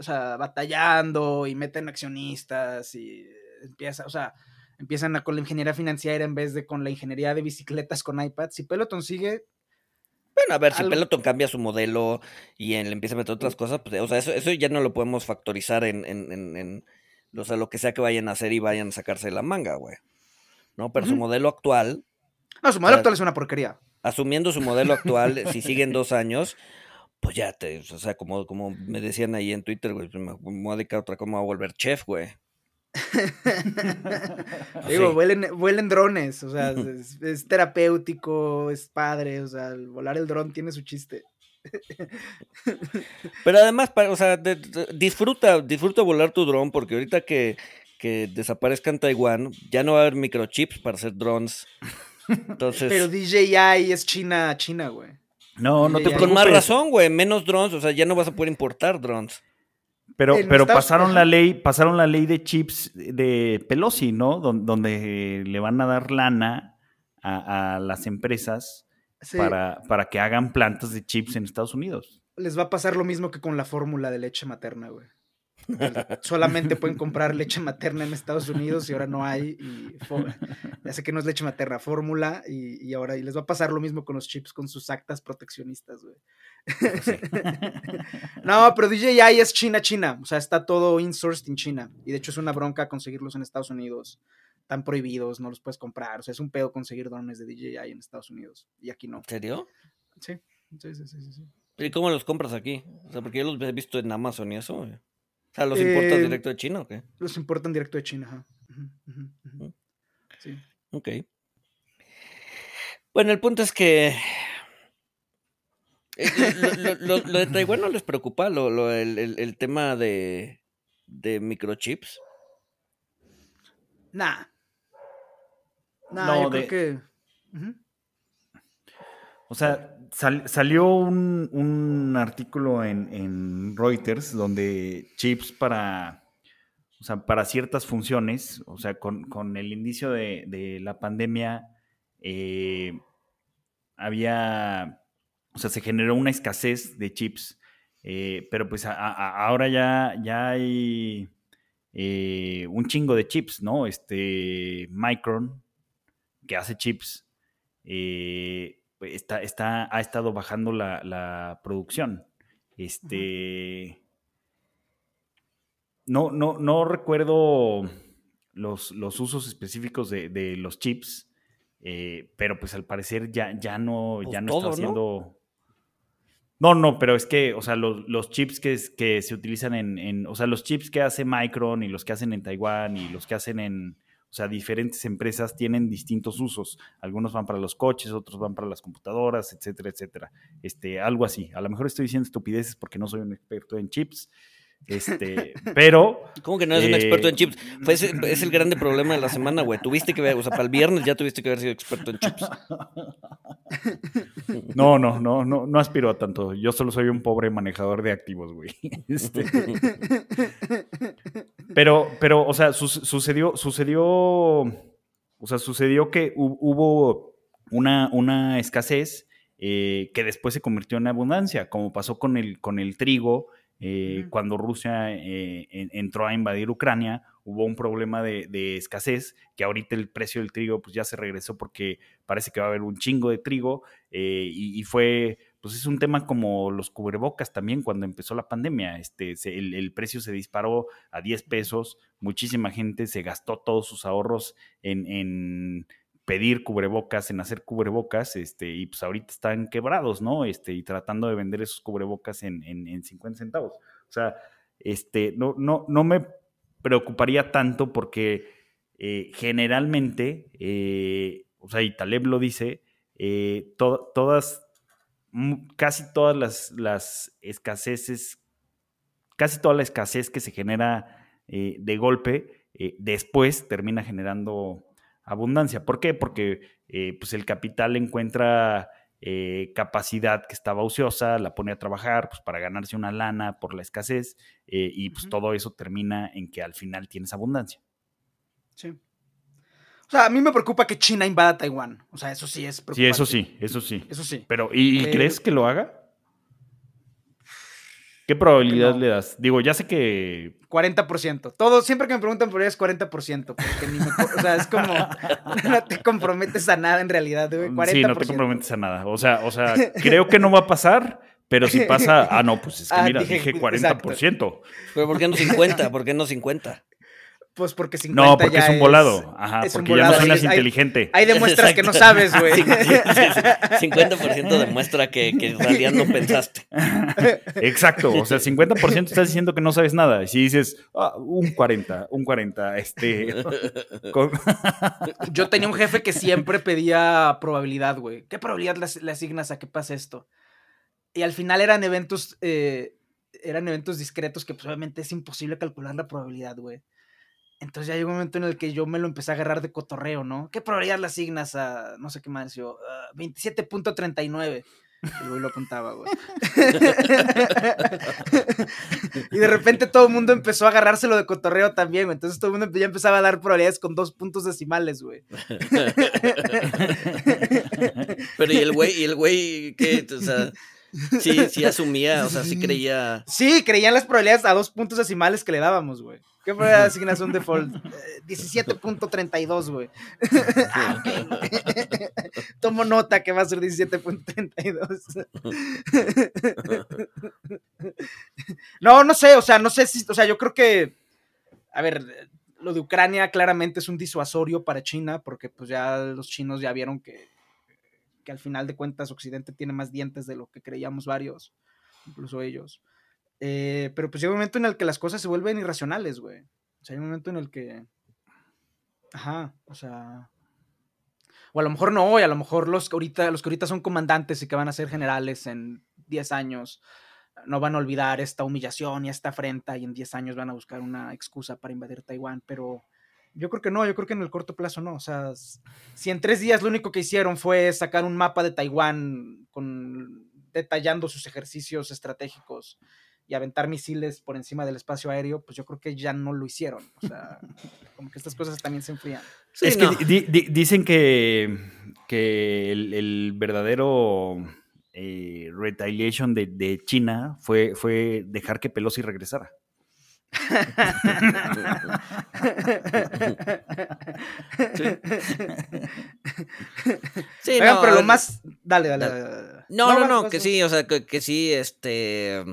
o sea, batallando y meten accionistas y empieza, o sea, empiezan con la ingeniería financiera en vez de con la ingeniería de bicicletas con iPad. Si Peloton sigue. Bueno, a ver, si Peloton cambia su modelo y le empieza a meter otras cosas, pues, o sea, eso, eso ya no lo podemos factorizar en, en, en, o sea, lo que sea que vayan a hacer y vayan a sacarse de la manga, güey. ¿No? Pero su modelo actual. No, su modelo actual es una porquería. Asumiendo su modelo actual, si siguen dos años, pues ya te, o sea, como, como me decían ahí en Twitter, güey, pues me, voy a dedicar a otra, como a volver chef, güey. Digo, vuelen, drones, o sea, es, terapéutico, es padre, o sea, volar el dron tiene su chiste. Pero además, o sea, disfruta, disfruta volar tu dron, porque ahorita que, que desaparezca en Taiwán, ya no va a haber microchips para hacer drones. Entonces... Pero DJI es China, China, güey. No, no te Con más razón, güey, menos drones, o sea, ya no vas a poder importar drones. Pero, pero pasaron la ley, pasaron la ley de chips de Pelosi, ¿no? donde le van a dar lana a, las empresas para, para que hagan plantas de chips en Estados Unidos. Les va a pasar lo mismo que con la fórmula de leche materna, güey. Solamente pueden comprar leche materna en Estados Unidos y ahora no hay. Y ya sé que no es leche materna, fórmula. Y, ahora y les va a pasar lo mismo con los chips, con sus actas proteccionistas, güey. no, pero DJI es China, China. O sea, está todo insourced en China. Y de hecho es una bronca conseguirlos en Estados Unidos. Están prohibidos, no los puedes comprar. O sea, es un pedo conseguir drones de DJI en Estados Unidos. Y aquí no. ¿En serio? Sí, sí, sí, sí. sí. ¿Y cómo los compras aquí? O sea, porque yo los he visto en Amazon y eso. O sea, ¿los importas eh, directo de China o qué? Los importan directo de China, ajá. Sí. Ok. Bueno, el punto es que. Eh, lo, de Taiwán no les preocupa, lo, el, tema de, de microchips. Nah. Nah, yo creo que. O sea, salió un, artículo en, Reuters donde chips para, o sea, para ciertas funciones, o sea, con, el inicio de, la pandemia, eh, había, o sea, se generó una escasez de chips, eh, pero pues ahora ya, ya hay eh, un chingo de chips, ¿no? Este Micron, que hace chips. Eh, está, está, ha estado bajando la, producción. Este. No, no, no recuerdo los, los usos específicos de, los chips, eh, pero pues al parecer ya, ya no, pues ya no está haciendo. ¿no? ¿no? pero es que, o sea, los, chips que, que se utilizan en, en, o sea, los chips que hace Micron y los que hacen en Taiwán y los que hacen en, sea, diferentes empresas tienen distintos usos. Algunos van para los coches, otros van para las computadoras, etcétera, etcétera. Este, algo así. A lo mejor estoy diciendo estupideces porque no soy un experto en chips, este, pero. ¿Cómo que no eres un experto en eh, chips? Pues es el grande problema de la semana, güey. Tuviste que ver, o sea, para el viernes ya tuviste que haber sido experto en chips. No, no, no, no, no aspiro a tanto. Yo solo soy un pobre manejador de activos, güey. Este, pero, pero, o sea, sucedió, sucedió, o sea, sucedió que hubo una, una escasez eh, que después se convirtió en abundancia, como pasó con el, con el trigo eh, cuando Rusia eh, entró a invadir Ucrania, hubo un problema de, escasez, que ahorita el precio del trigo pues ya se regresó porque parece que va a haber un chingo de trigo eh, y, fue, pues es un tema como los cubrebocas también cuando empezó la pandemia, este, el, precio se disparó a 10 pesos, muchísima gente se gastó todos sus ahorros en pedir cubrebocas, en hacer cubrebocas, este, y pues ahorita están quebrados, ¿no? Este, y tratando de vender esos cubrebocas en, en, 50 centavos. O sea, este, no, no, no me preocuparía tanto porque eh, generalmente, eh, o sea, y Taleb lo dice, eh, todas, casi todas las, las escaseces, casi toda la escasez que se genera de golpe, después termina generando abundancia. ¿Por qué? Porque eh, pues el capital encuentra eh, capacidad que estaba ociosa, la pone a trabajar pues, para ganarse una lana por la escasez eh, y pues todo eso termina en que al final tienes abundancia. Sí. O sea, a mí me preocupa que China invada Taiwán. O sea, eso sí es preocupante. Sí, eso sí, eso sí. Eso sí. Pero, ¿y, crees que lo haga? ¿Qué probabilidad le das? Digo, ya sé que. 40%. Todo, siempre que me preguntan por ello es 40%. Porque ni me, o sea, es como. no te comprometes a nada en realidad, güey. 40%. Sí, no te comprometes a nada. O sea, o sea, creo que no va a pasar. Pero si pasa, ah, no, pues es que ah, mira, dije, 40%. Pero ¿por qué no 50? ¿Por qué no 50? Pues porque 50 No, porque es un volado. Ajá, porque ya no suenas inteligente. Ahí demuestras que no sabes, güey. 50% demuestra que, que, en realidad no pensaste. Exacto. O sea, 50% estás diciendo que no sabes nada. Y si dices, ah, un 40, un 40, este. Yo tenía un jefe que siempre pedía probabilidad, güey. ¿Qué probabilidad le, asignas a que pase esto? Y al final eran eventos. Eh, eran eventos discretos que pues, obviamente es imposible calcular la probabilidad, güey. Entonces ya llegó un momento en el que yo me lo empecé a agarrar de cotorreo, ¿no? ¿Qué probabilidad le asignas a, no sé qué más, yo, 27.39? Y güey lo apuntaba, güey. y de repente todo el mundo empezó a agarrárselo de cotorreo también, güey. Entonces todo el mundo ya empezaba a dar probabilidades con dos puntos decimales, güey. Pero y el güey, y el güey, ¿qué? O sea, Sí, sí asumía, o sea, sí creía. Sí, creían las probabilidades a dos puntos decimales que le dábamos, güey. ¿Qué probabilidad de asignación default? 17.32, güey. Ah, Tomo nota que va a ser 17.32. no, no sé, o sea, no sé si, o sea, yo creo que, a ver, lo de Ucrania claramente es un disuasorio para China, porque pues ya los chinos ya vieron que, que al final de cuentas Occidente tiene más dientes de lo que creíamos varios, incluso ellos. Eh, pero pues llega un momento en el que las cosas se vuelven irracionales, güey. O sea, hay un momento en el que... Ajá, o sea... O a lo mejor no, y a lo mejor los que ahorita, los que ahorita son comandantes y que van a ser generales en 10 años no van a olvidar esta humillación y esta afrenta y en 10 años van a buscar una excusa para invadir Taiwán, pero yo creo que no, yo creo que en el corto plazo no. O sea, si en tres días lo único que hicieron fue sacar un mapa de Taiwán con, detallando sus ejercicios estratégicos y aventar misiles por encima del espacio aéreo, pues yo creo que ya no lo hicieron. O sea, como que estas cosas también se enfrían. es que dicen que, que el, verdadero eh, retaliation de, China fue, fue dejar que Pelosi regresara. sí. no, pero lo más. Dale, dale, dale. No, no, no, que sí, o sea, que, que sí, este.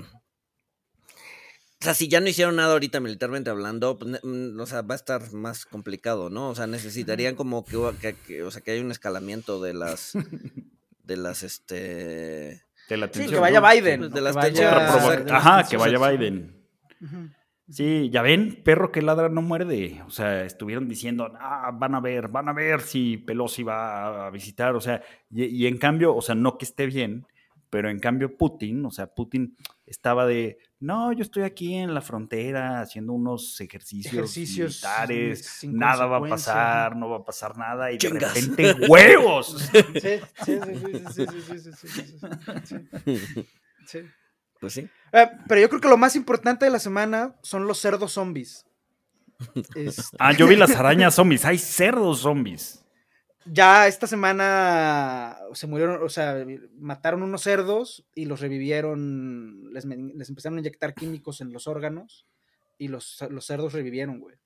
O sea, si ya no hicieron nada ahorita militarmente hablando, pues, mm, o sea, va a estar más complicado, ¿no? O sea, necesitarían como que, que, o sea, que haya un escalamiento de las, de las, este... De la sí, que vaya Biden. Pues, de las Ajá, que vaya Biden. Sí, ya ven, perro que ladra no muerde. O sea, estuvieron diciendo, ah, van a ver, van a ver si Pelosi va a visitar. O sea, y en cambio, o sea, no que esté bien, pero en cambio Putin, o sea, Putin estaba de, no, yo estoy aquí en la frontera haciendo unos ejercicios, militares, nada va a pasar, no va a pasar nada y de repente huevos. Sí, sí, sí, sí, sí, Pues sí. pero yo creo que lo más importante de la semana son los cerdos zombies. Ah, yo vi las arañas zombies, hay cerdos zombies ya esta semana se murieron, o sea, mataron unos cerdos y los revivieron, les, empezaron a inyectar químicos en los órganos y los, los cerdos revivieron, güey.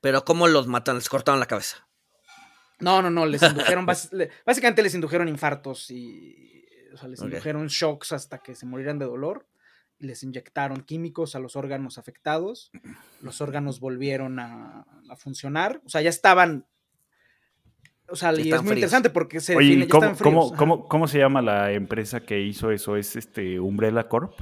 Pero ¿cómo los matan? ¿Les cortaron la cabeza? No, no, no, les indujeron, básicamente les indujeron infartos y, o sea, les indujeron shocks hasta que se murieran de dolor y les inyectaron químicos a los órganos afectados. Los órganos volvieron a, a funcionar, o sea, ya estaban o sea, y es muy interesante porque se Oye, ¿cómo, ¿cómo, ¿cómo, se llama la empresa que hizo eso? ¿Es este Umbrella Corp?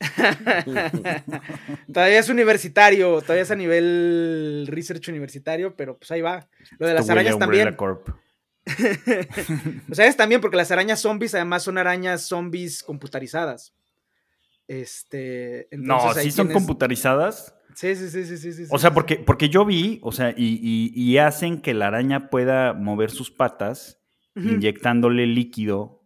todavía es universitario, todavía es a nivel research universitario, pero pues ahí va. Lo de las arañas también. Corp. o sea, es también porque las arañas zombies además son arañas zombies computarizadas. Este, no, sí son computarizadas. Sí, sí, sí, sí, sí. O sea, porque, porque yo vi, o sea, y, hacen que la araña pueda mover sus patas inyectándole líquido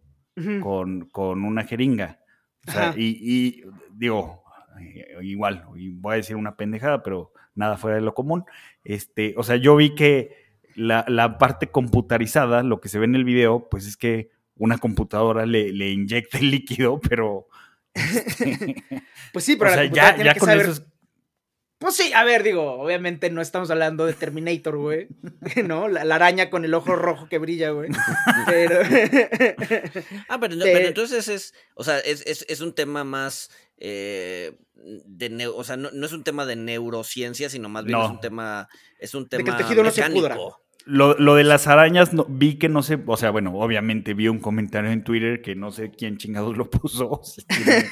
con, una jeringa. O sea, y, digo, eh, igual, voy a decir una pendejada, pero nada fuera de lo común. Este, o sea, yo vi que la, la parte computarizada, lo que se ve en el video, pues es que una computadora le, le inyecta el líquido, pero. pues sí, pero o sea, ya, ya con eso pues sí, a ver, digo, obviamente no estamos hablando de Terminator, güey, ¿no? La, araña con el ojo rojo que brilla, güey. Pero... ah, pero, entonces es, o sea, es, un tema más eh, de, o sea, no, es un tema de neurociencia, sino más bien es un tema, es un tema de que el tejido mecánico. No se lo, lo, de las arañas, vi que no sé, o sea, bueno, obviamente vi un comentario en Twitter que no sé quién chingados lo puso, si tiene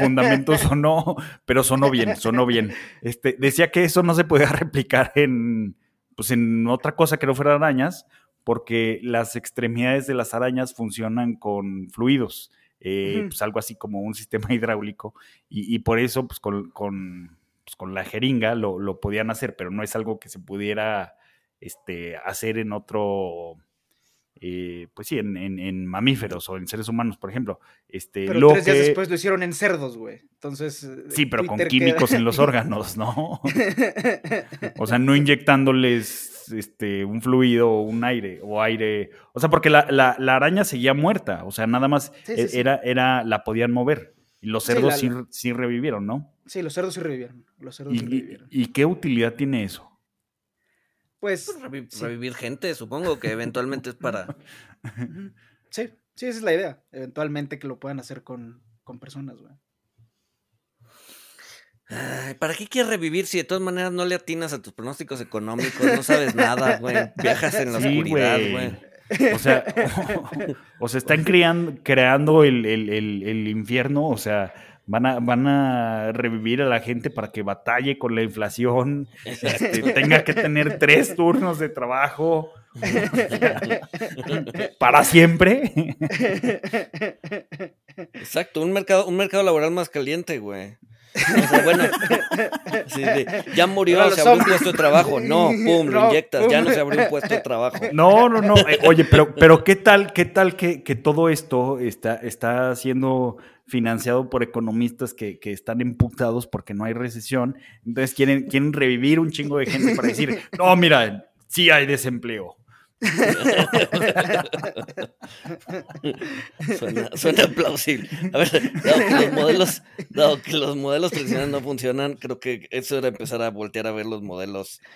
fundamentos o no, pero sonó bien, sonó bien. Este, decía que eso no se podía replicar en, pues en otra cosa que no fuera arañas, porque las extremidades de las arañas funcionan con fluidos, eh, pues algo así como un sistema hidráulico, y, y por eso, pues con, con, pues con la jeringa lo, lo podían hacer, pero no es algo que se pudiera este, hacer en otro, eh, pues sí, en, mamíferos o en seres humanos, por ejemplo. Este, pero tres días después lo hicieron en cerdos, güey. Entonces. Eh, sí, pero con químicos en los órganos, ¿no? o sea, no inyectándoles es este, un fluido o un aire, o aire. O sea, porque la, araña seguía muerta, o sea, nada más e, era, era, la podían mover. Y los cerdos sí, revivieron, ¿no? Sí, los cerdos sí revivieron. Los cerdos ¿Y, sí revivieron. ¿Y qué utilidad tiene eso? Pues. pues revivir gente, supongo que eventualmente es para. Sí, sí, esa es la idea. Eventualmente que lo puedan hacer con, con personas, güey. ¿Para qué quieres revivir si de todas maneras no le atinas a tus pronósticos económicos? No sabes nada, güey. Viajas en la oscuridad, güey. O sea, o, se están creando, creando el, el, infierno, o sea, van a, van a revivir a la gente para que batalle con la inflación, este, tenga que tener tres turnos de trabajo. para siempre. Exacto, un mercado, un mercado laboral más caliente, güey. bueno, ya murió, se abrió un puesto de trabajo. No, pum, lo inyectas, ya no se abrió un puesto de trabajo. No, no, no. Eh, oye, pero, pero ¿qué tal, qué tal que, que, todo esto está, está siendo financiado por economistas que, que, están imputados porque no hay recesión? Entonces quieren, quieren revivir un chingo de gente para decir, no, mira, sí hay desempleo. suena, plausible. A ver, dado que, los modelos, dado que los modelos tradicionales no funcionan, creo que eso era empezar a voltear a ver los modelos eh,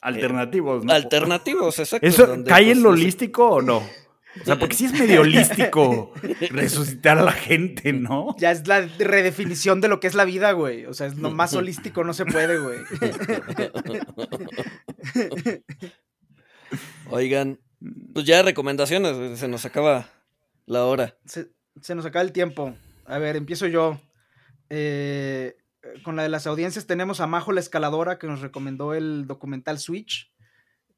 alternativos. Alternativos, exacto. ¿Eso cae en lo pues, holístico o no? O sea, porque sí es medio holístico resucitar a la gente, ¿no? Ya es la redefinición de lo que es la vida, güey. O sea, es lo más holístico no se puede, güey. Oigan, pues ya recomendaciones, se nos acaba la hora. Se, nos acaba el tiempo. A ver, empiezo yo. Eh, con la de las audiencias tenemos a Majo la Escaladora que nos recomendó el documental Switch,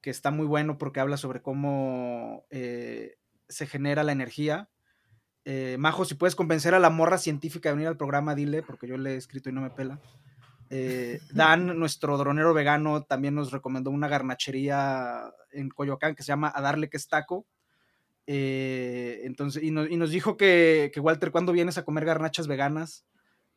que está muy bueno porque habla sobre cómo eh, se genera la energía. Eh, Majo, si puedes convencer a la morra científica de venir al programa, dile, porque yo le he escrito y no me pela. Eh, Dan, nuestro dronero vegano, también nos recomendó una garnachería en Coyoacán que se llama A Darle que es taco. Eh, entonces, y, nos dijo que, Walter, ¿cuándo vienes a comer garnachas veganas?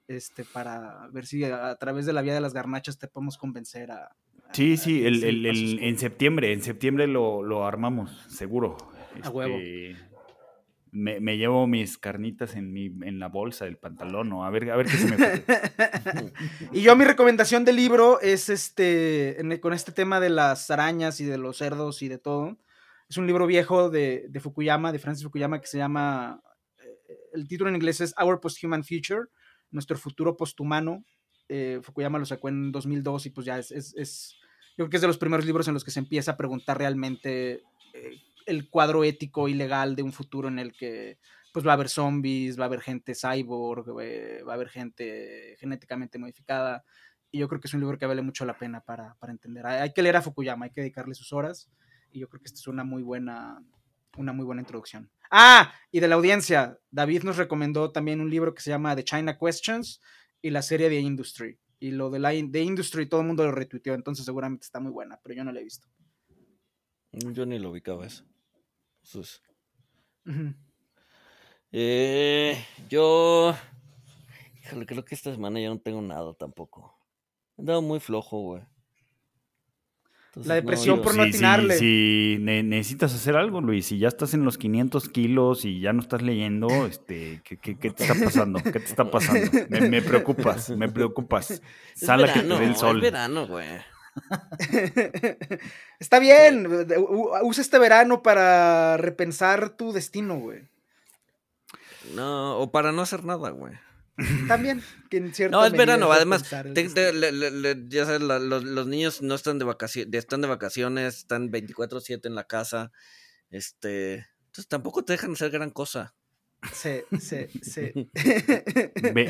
Este, para ver si a, través de la vía de las garnachas te podemos convencer a. sí, sí, en septiembre, en septiembre lo, armamos, seguro. A huevo. Este, me, llevo mis carnitas en, mi, en la bolsa del pantalón, o a ver, a ver qué se me y yo mi recomendación del libro es este, con este tema de las arañas y de los cerdos y de todo. Es un libro viejo de, Fukuyama, de Francis Fukuyama, que se llama, eh, el título en inglés es Our Post-Human Future, nuestro futuro posthumano. Eh, Fukuyama lo sacó en 2002 y pues ya es, es, yo creo que es de los primeros libros en los que se empieza a preguntar realmente eh, el cuadro ético y legal de un futuro en el que pues va a haber zombies, va a haber gente cyborg, eh, va a haber gente genéticamente modificada. Y yo creo que es un libro que vale mucho la pena para, entender. Hay, que leer a Fukuyama, hay que dedicarle sus horas. Y yo creo que esta es una muy buena, una muy buena introducción. Ah, y de la audiencia, David nos recomendó también un libro que se llama The China Questions y la serie de Industry. Y lo de la de Industry todo el mundo lo retuiteó, entonces seguramente está muy buena, pero yo no la he visto. Yo ni lo ubicaba eso. Eh, yo. Híjole, creo que esta semana ya no tengo nada tampoco. He andado muy flojo, güey. la depresión por no atinarle. Si, necesitas hacer algo, Luis, si ya estás en los 500 kilos y ya no estás leyendo, este, ¿qué, te está pasando? ¿Qué te está pasando? Me, preocupas, me preocupas. Sala que te dé el sol. Es verano, güey. Está bien, usa este verano para repensar tu destino, güey. No, o para no hacer nada, güey. También, No, es verano, además, ya sabes, los, niños no están de vacaciones, están de vacaciones, están 24/7 en la casa, este, entonces tampoco te dejan hacer gran cosa. Sí, sí, sí.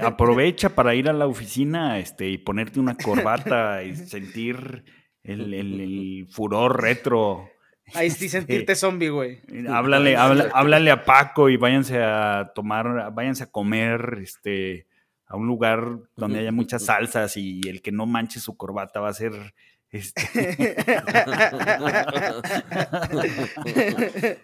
aprovecha para ir a la oficina este, y ponerte una corbata y sentir el, furor retro. Ahí sí, este, sentirte zombie, güey. Háblale, háblale a Paco y váyanse a tomar, váyanse a comer, este, a un lugar donde haya muchas salsas y el que no manche su corbata va a ser este,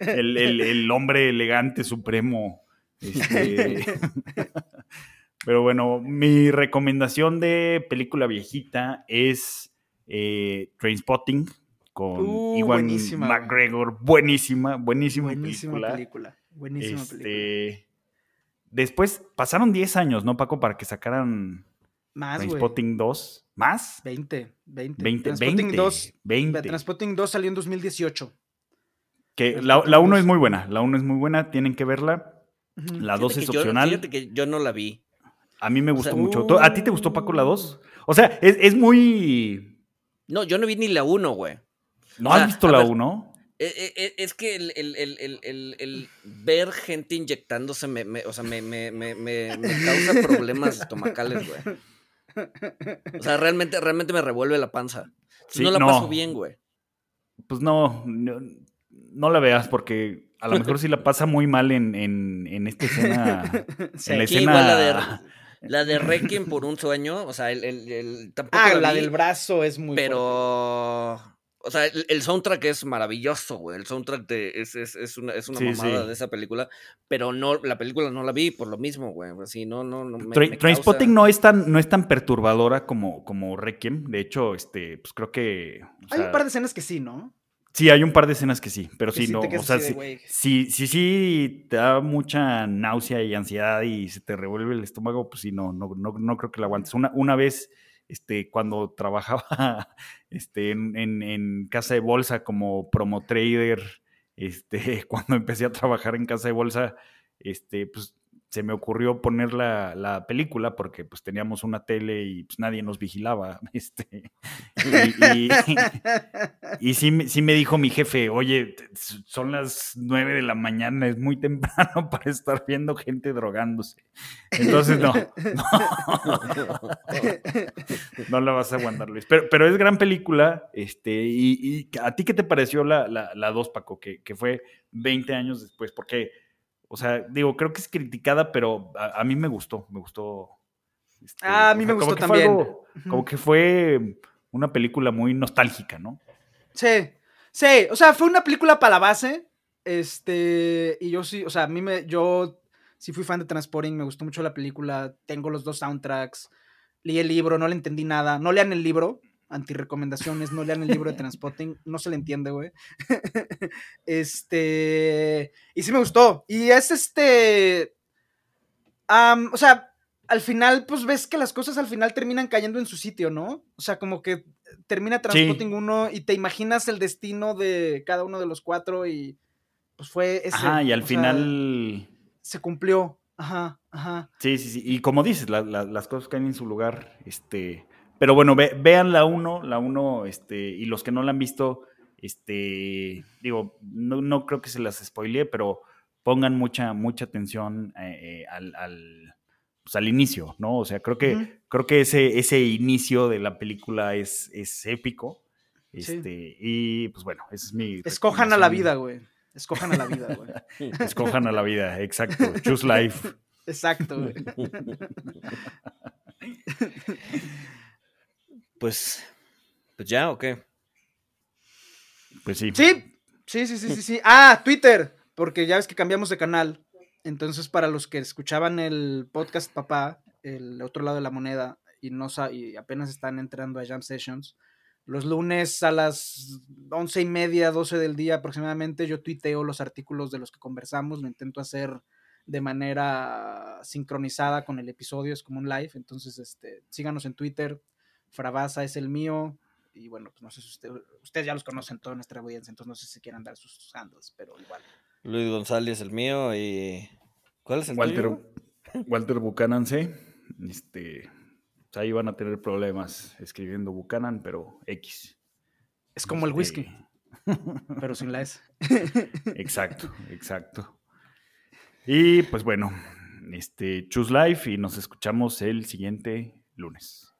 el, el, hombre elegante supremo este, pero bueno, mi recomendación de película viejita es eh, Trainspotting con uh, Iwan McGregor. Buenísima, buenísima, buenísima película. Buenísima este, película. Después pasaron 10 años, ¿no, Paco? Para que sacaran más, Transpotting 2. ¿Más? 20, 20. 20 Transpotting 2. 20. Transpotting 2 salió en 2018. Que la 1 es muy buena. La 1 es muy buena, tienen que verla. La 2 es opcional. fíjate que yo no la vi. A mí me gustó mucho. ¿A ti te gustó, Paco, la 2? O sea, es, es muy. No, yo no vi ni la 1, güey. ¿No has visto la 1? Eh, eh, eh, es que el, el, el, el, ver gente inyectándose me, me o sea, me, me, causa problemas estomacales, güey. O sea, realmente, realmente me revuelve la panza. no la paso bien, güey. Pues no, no, la veas porque a lo mejor sí la pasa muy mal en, en, en esta escena. en la escena... la de, la de Requiem por un sueño, o sea, el, el, tampoco Ah, la, del brazo es muy Pero... O sea, el, soundtrack es maravilloso, güey. El soundtrack es, es, una, es una mamada de esa película. Pero no, la película no la vi por lo mismo, güey. Así, no, no, no. Me, Trainspotting no es tan, no es tan perturbadora como, como Requiem. De hecho, este, pues creo que. hay un par de escenas que sí, ¿no? Sí, hay un par de escenas que sí, pero sí, no. O sea, sí, sí, sí, te da mucha náusea y ansiedad y se te revuelve el estómago, pues sí, no, no, no, no creo que la aguantes. Una, una vez este, cuando trabajaba este, en, casa de bolsa como promo trader, este, cuando empecé a trabajar en casa de bolsa, este, pues se me ocurrió poner la, película porque pues teníamos una tele y pues nadie nos vigilaba. Este, y, sí, me dijo mi jefe, oye, son las nueve de la mañana, es muy temprano para estar viendo gente drogándose. Entonces no, no, la vas a aguantar, Luis. Pero, pero es gran película. Este, y, a ti qué te pareció la, la, dos, Paco, que, que fue 20 años después? Porque o sea, digo, creo que es criticada, pero a, mí me gustó, me gustó. Este, ah, a mí me gustó también. Como que fue una película muy nostálgica, ¿no? Sí, sí, o sea, fue una película para la base. Este, y yo sí, o sea, a mí me, yo sí fui fan de Transporting, me gustó mucho la película, tengo los dos soundtracks, leí el libro, no le entendí nada, no lean el libro, antirecomendaciones, no lean el libro de Transpotting, no se le entiende, güey. este, y sí me gustó. Y es este, o sea, al final, pues ves que las cosas al final terminan cayendo en su sitio, ¿no? O sea, como que termina Transpotting uno y te imaginas el destino de cada uno de los cuatro y pues fue ese. Ajá, y al final... Se cumplió. Ajá, ajá. Sí, sí, sí. Y como dices, las cosas caen en su lugar, este pero bueno, vean la 1, la 1, este, y los que no la han visto, este, digo, no, creo que se las spoilee, pero pongan mucha, mucha atención eh, eh, al, al, pues, al, inicio, ¿no? O sea, creo que, creo que ese, ese inicio de la película es, es épico. Este, y pues bueno, ese es mi. Escojan a la vida, güey. Escojan a la vida, güey. Escojan a la vida, exacto. Choose life. Exacto, güey. Pues, pues ya, ¿o qué? Pues sí. Sí, sí, sí, sí, sí, Ah, Twitter, porque ya ves que cambiamos de canal. Entonces, para los que escuchaban el podcast Papá, el otro lado de la moneda, y, no y apenas están entrando a Jam Sessions, los lunes a las once y media, doce del día aproximadamente, yo tuiteo los artículos de los que conversamos, lo intento hacer de manera sincronizada con el episodio, es como un live, entonces este, síganos en Twitter, Frabasa es el mío. Y bueno, pues no sé si usted, ustedes ya los conocen toda nuestra audiencia, entonces no sé si quieran dar sus handles, pero igual. Luis González el mío y. ¿Cuál es el Walter, Walter Buchanan, sí. Este, pues ahí van a tener problemas escribiendo Buchanan, pero X. Es como el este, whisky, pero sin la S. exacto, exacto. Y pues bueno, este, Choose Life y nos escuchamos el siguiente lunes.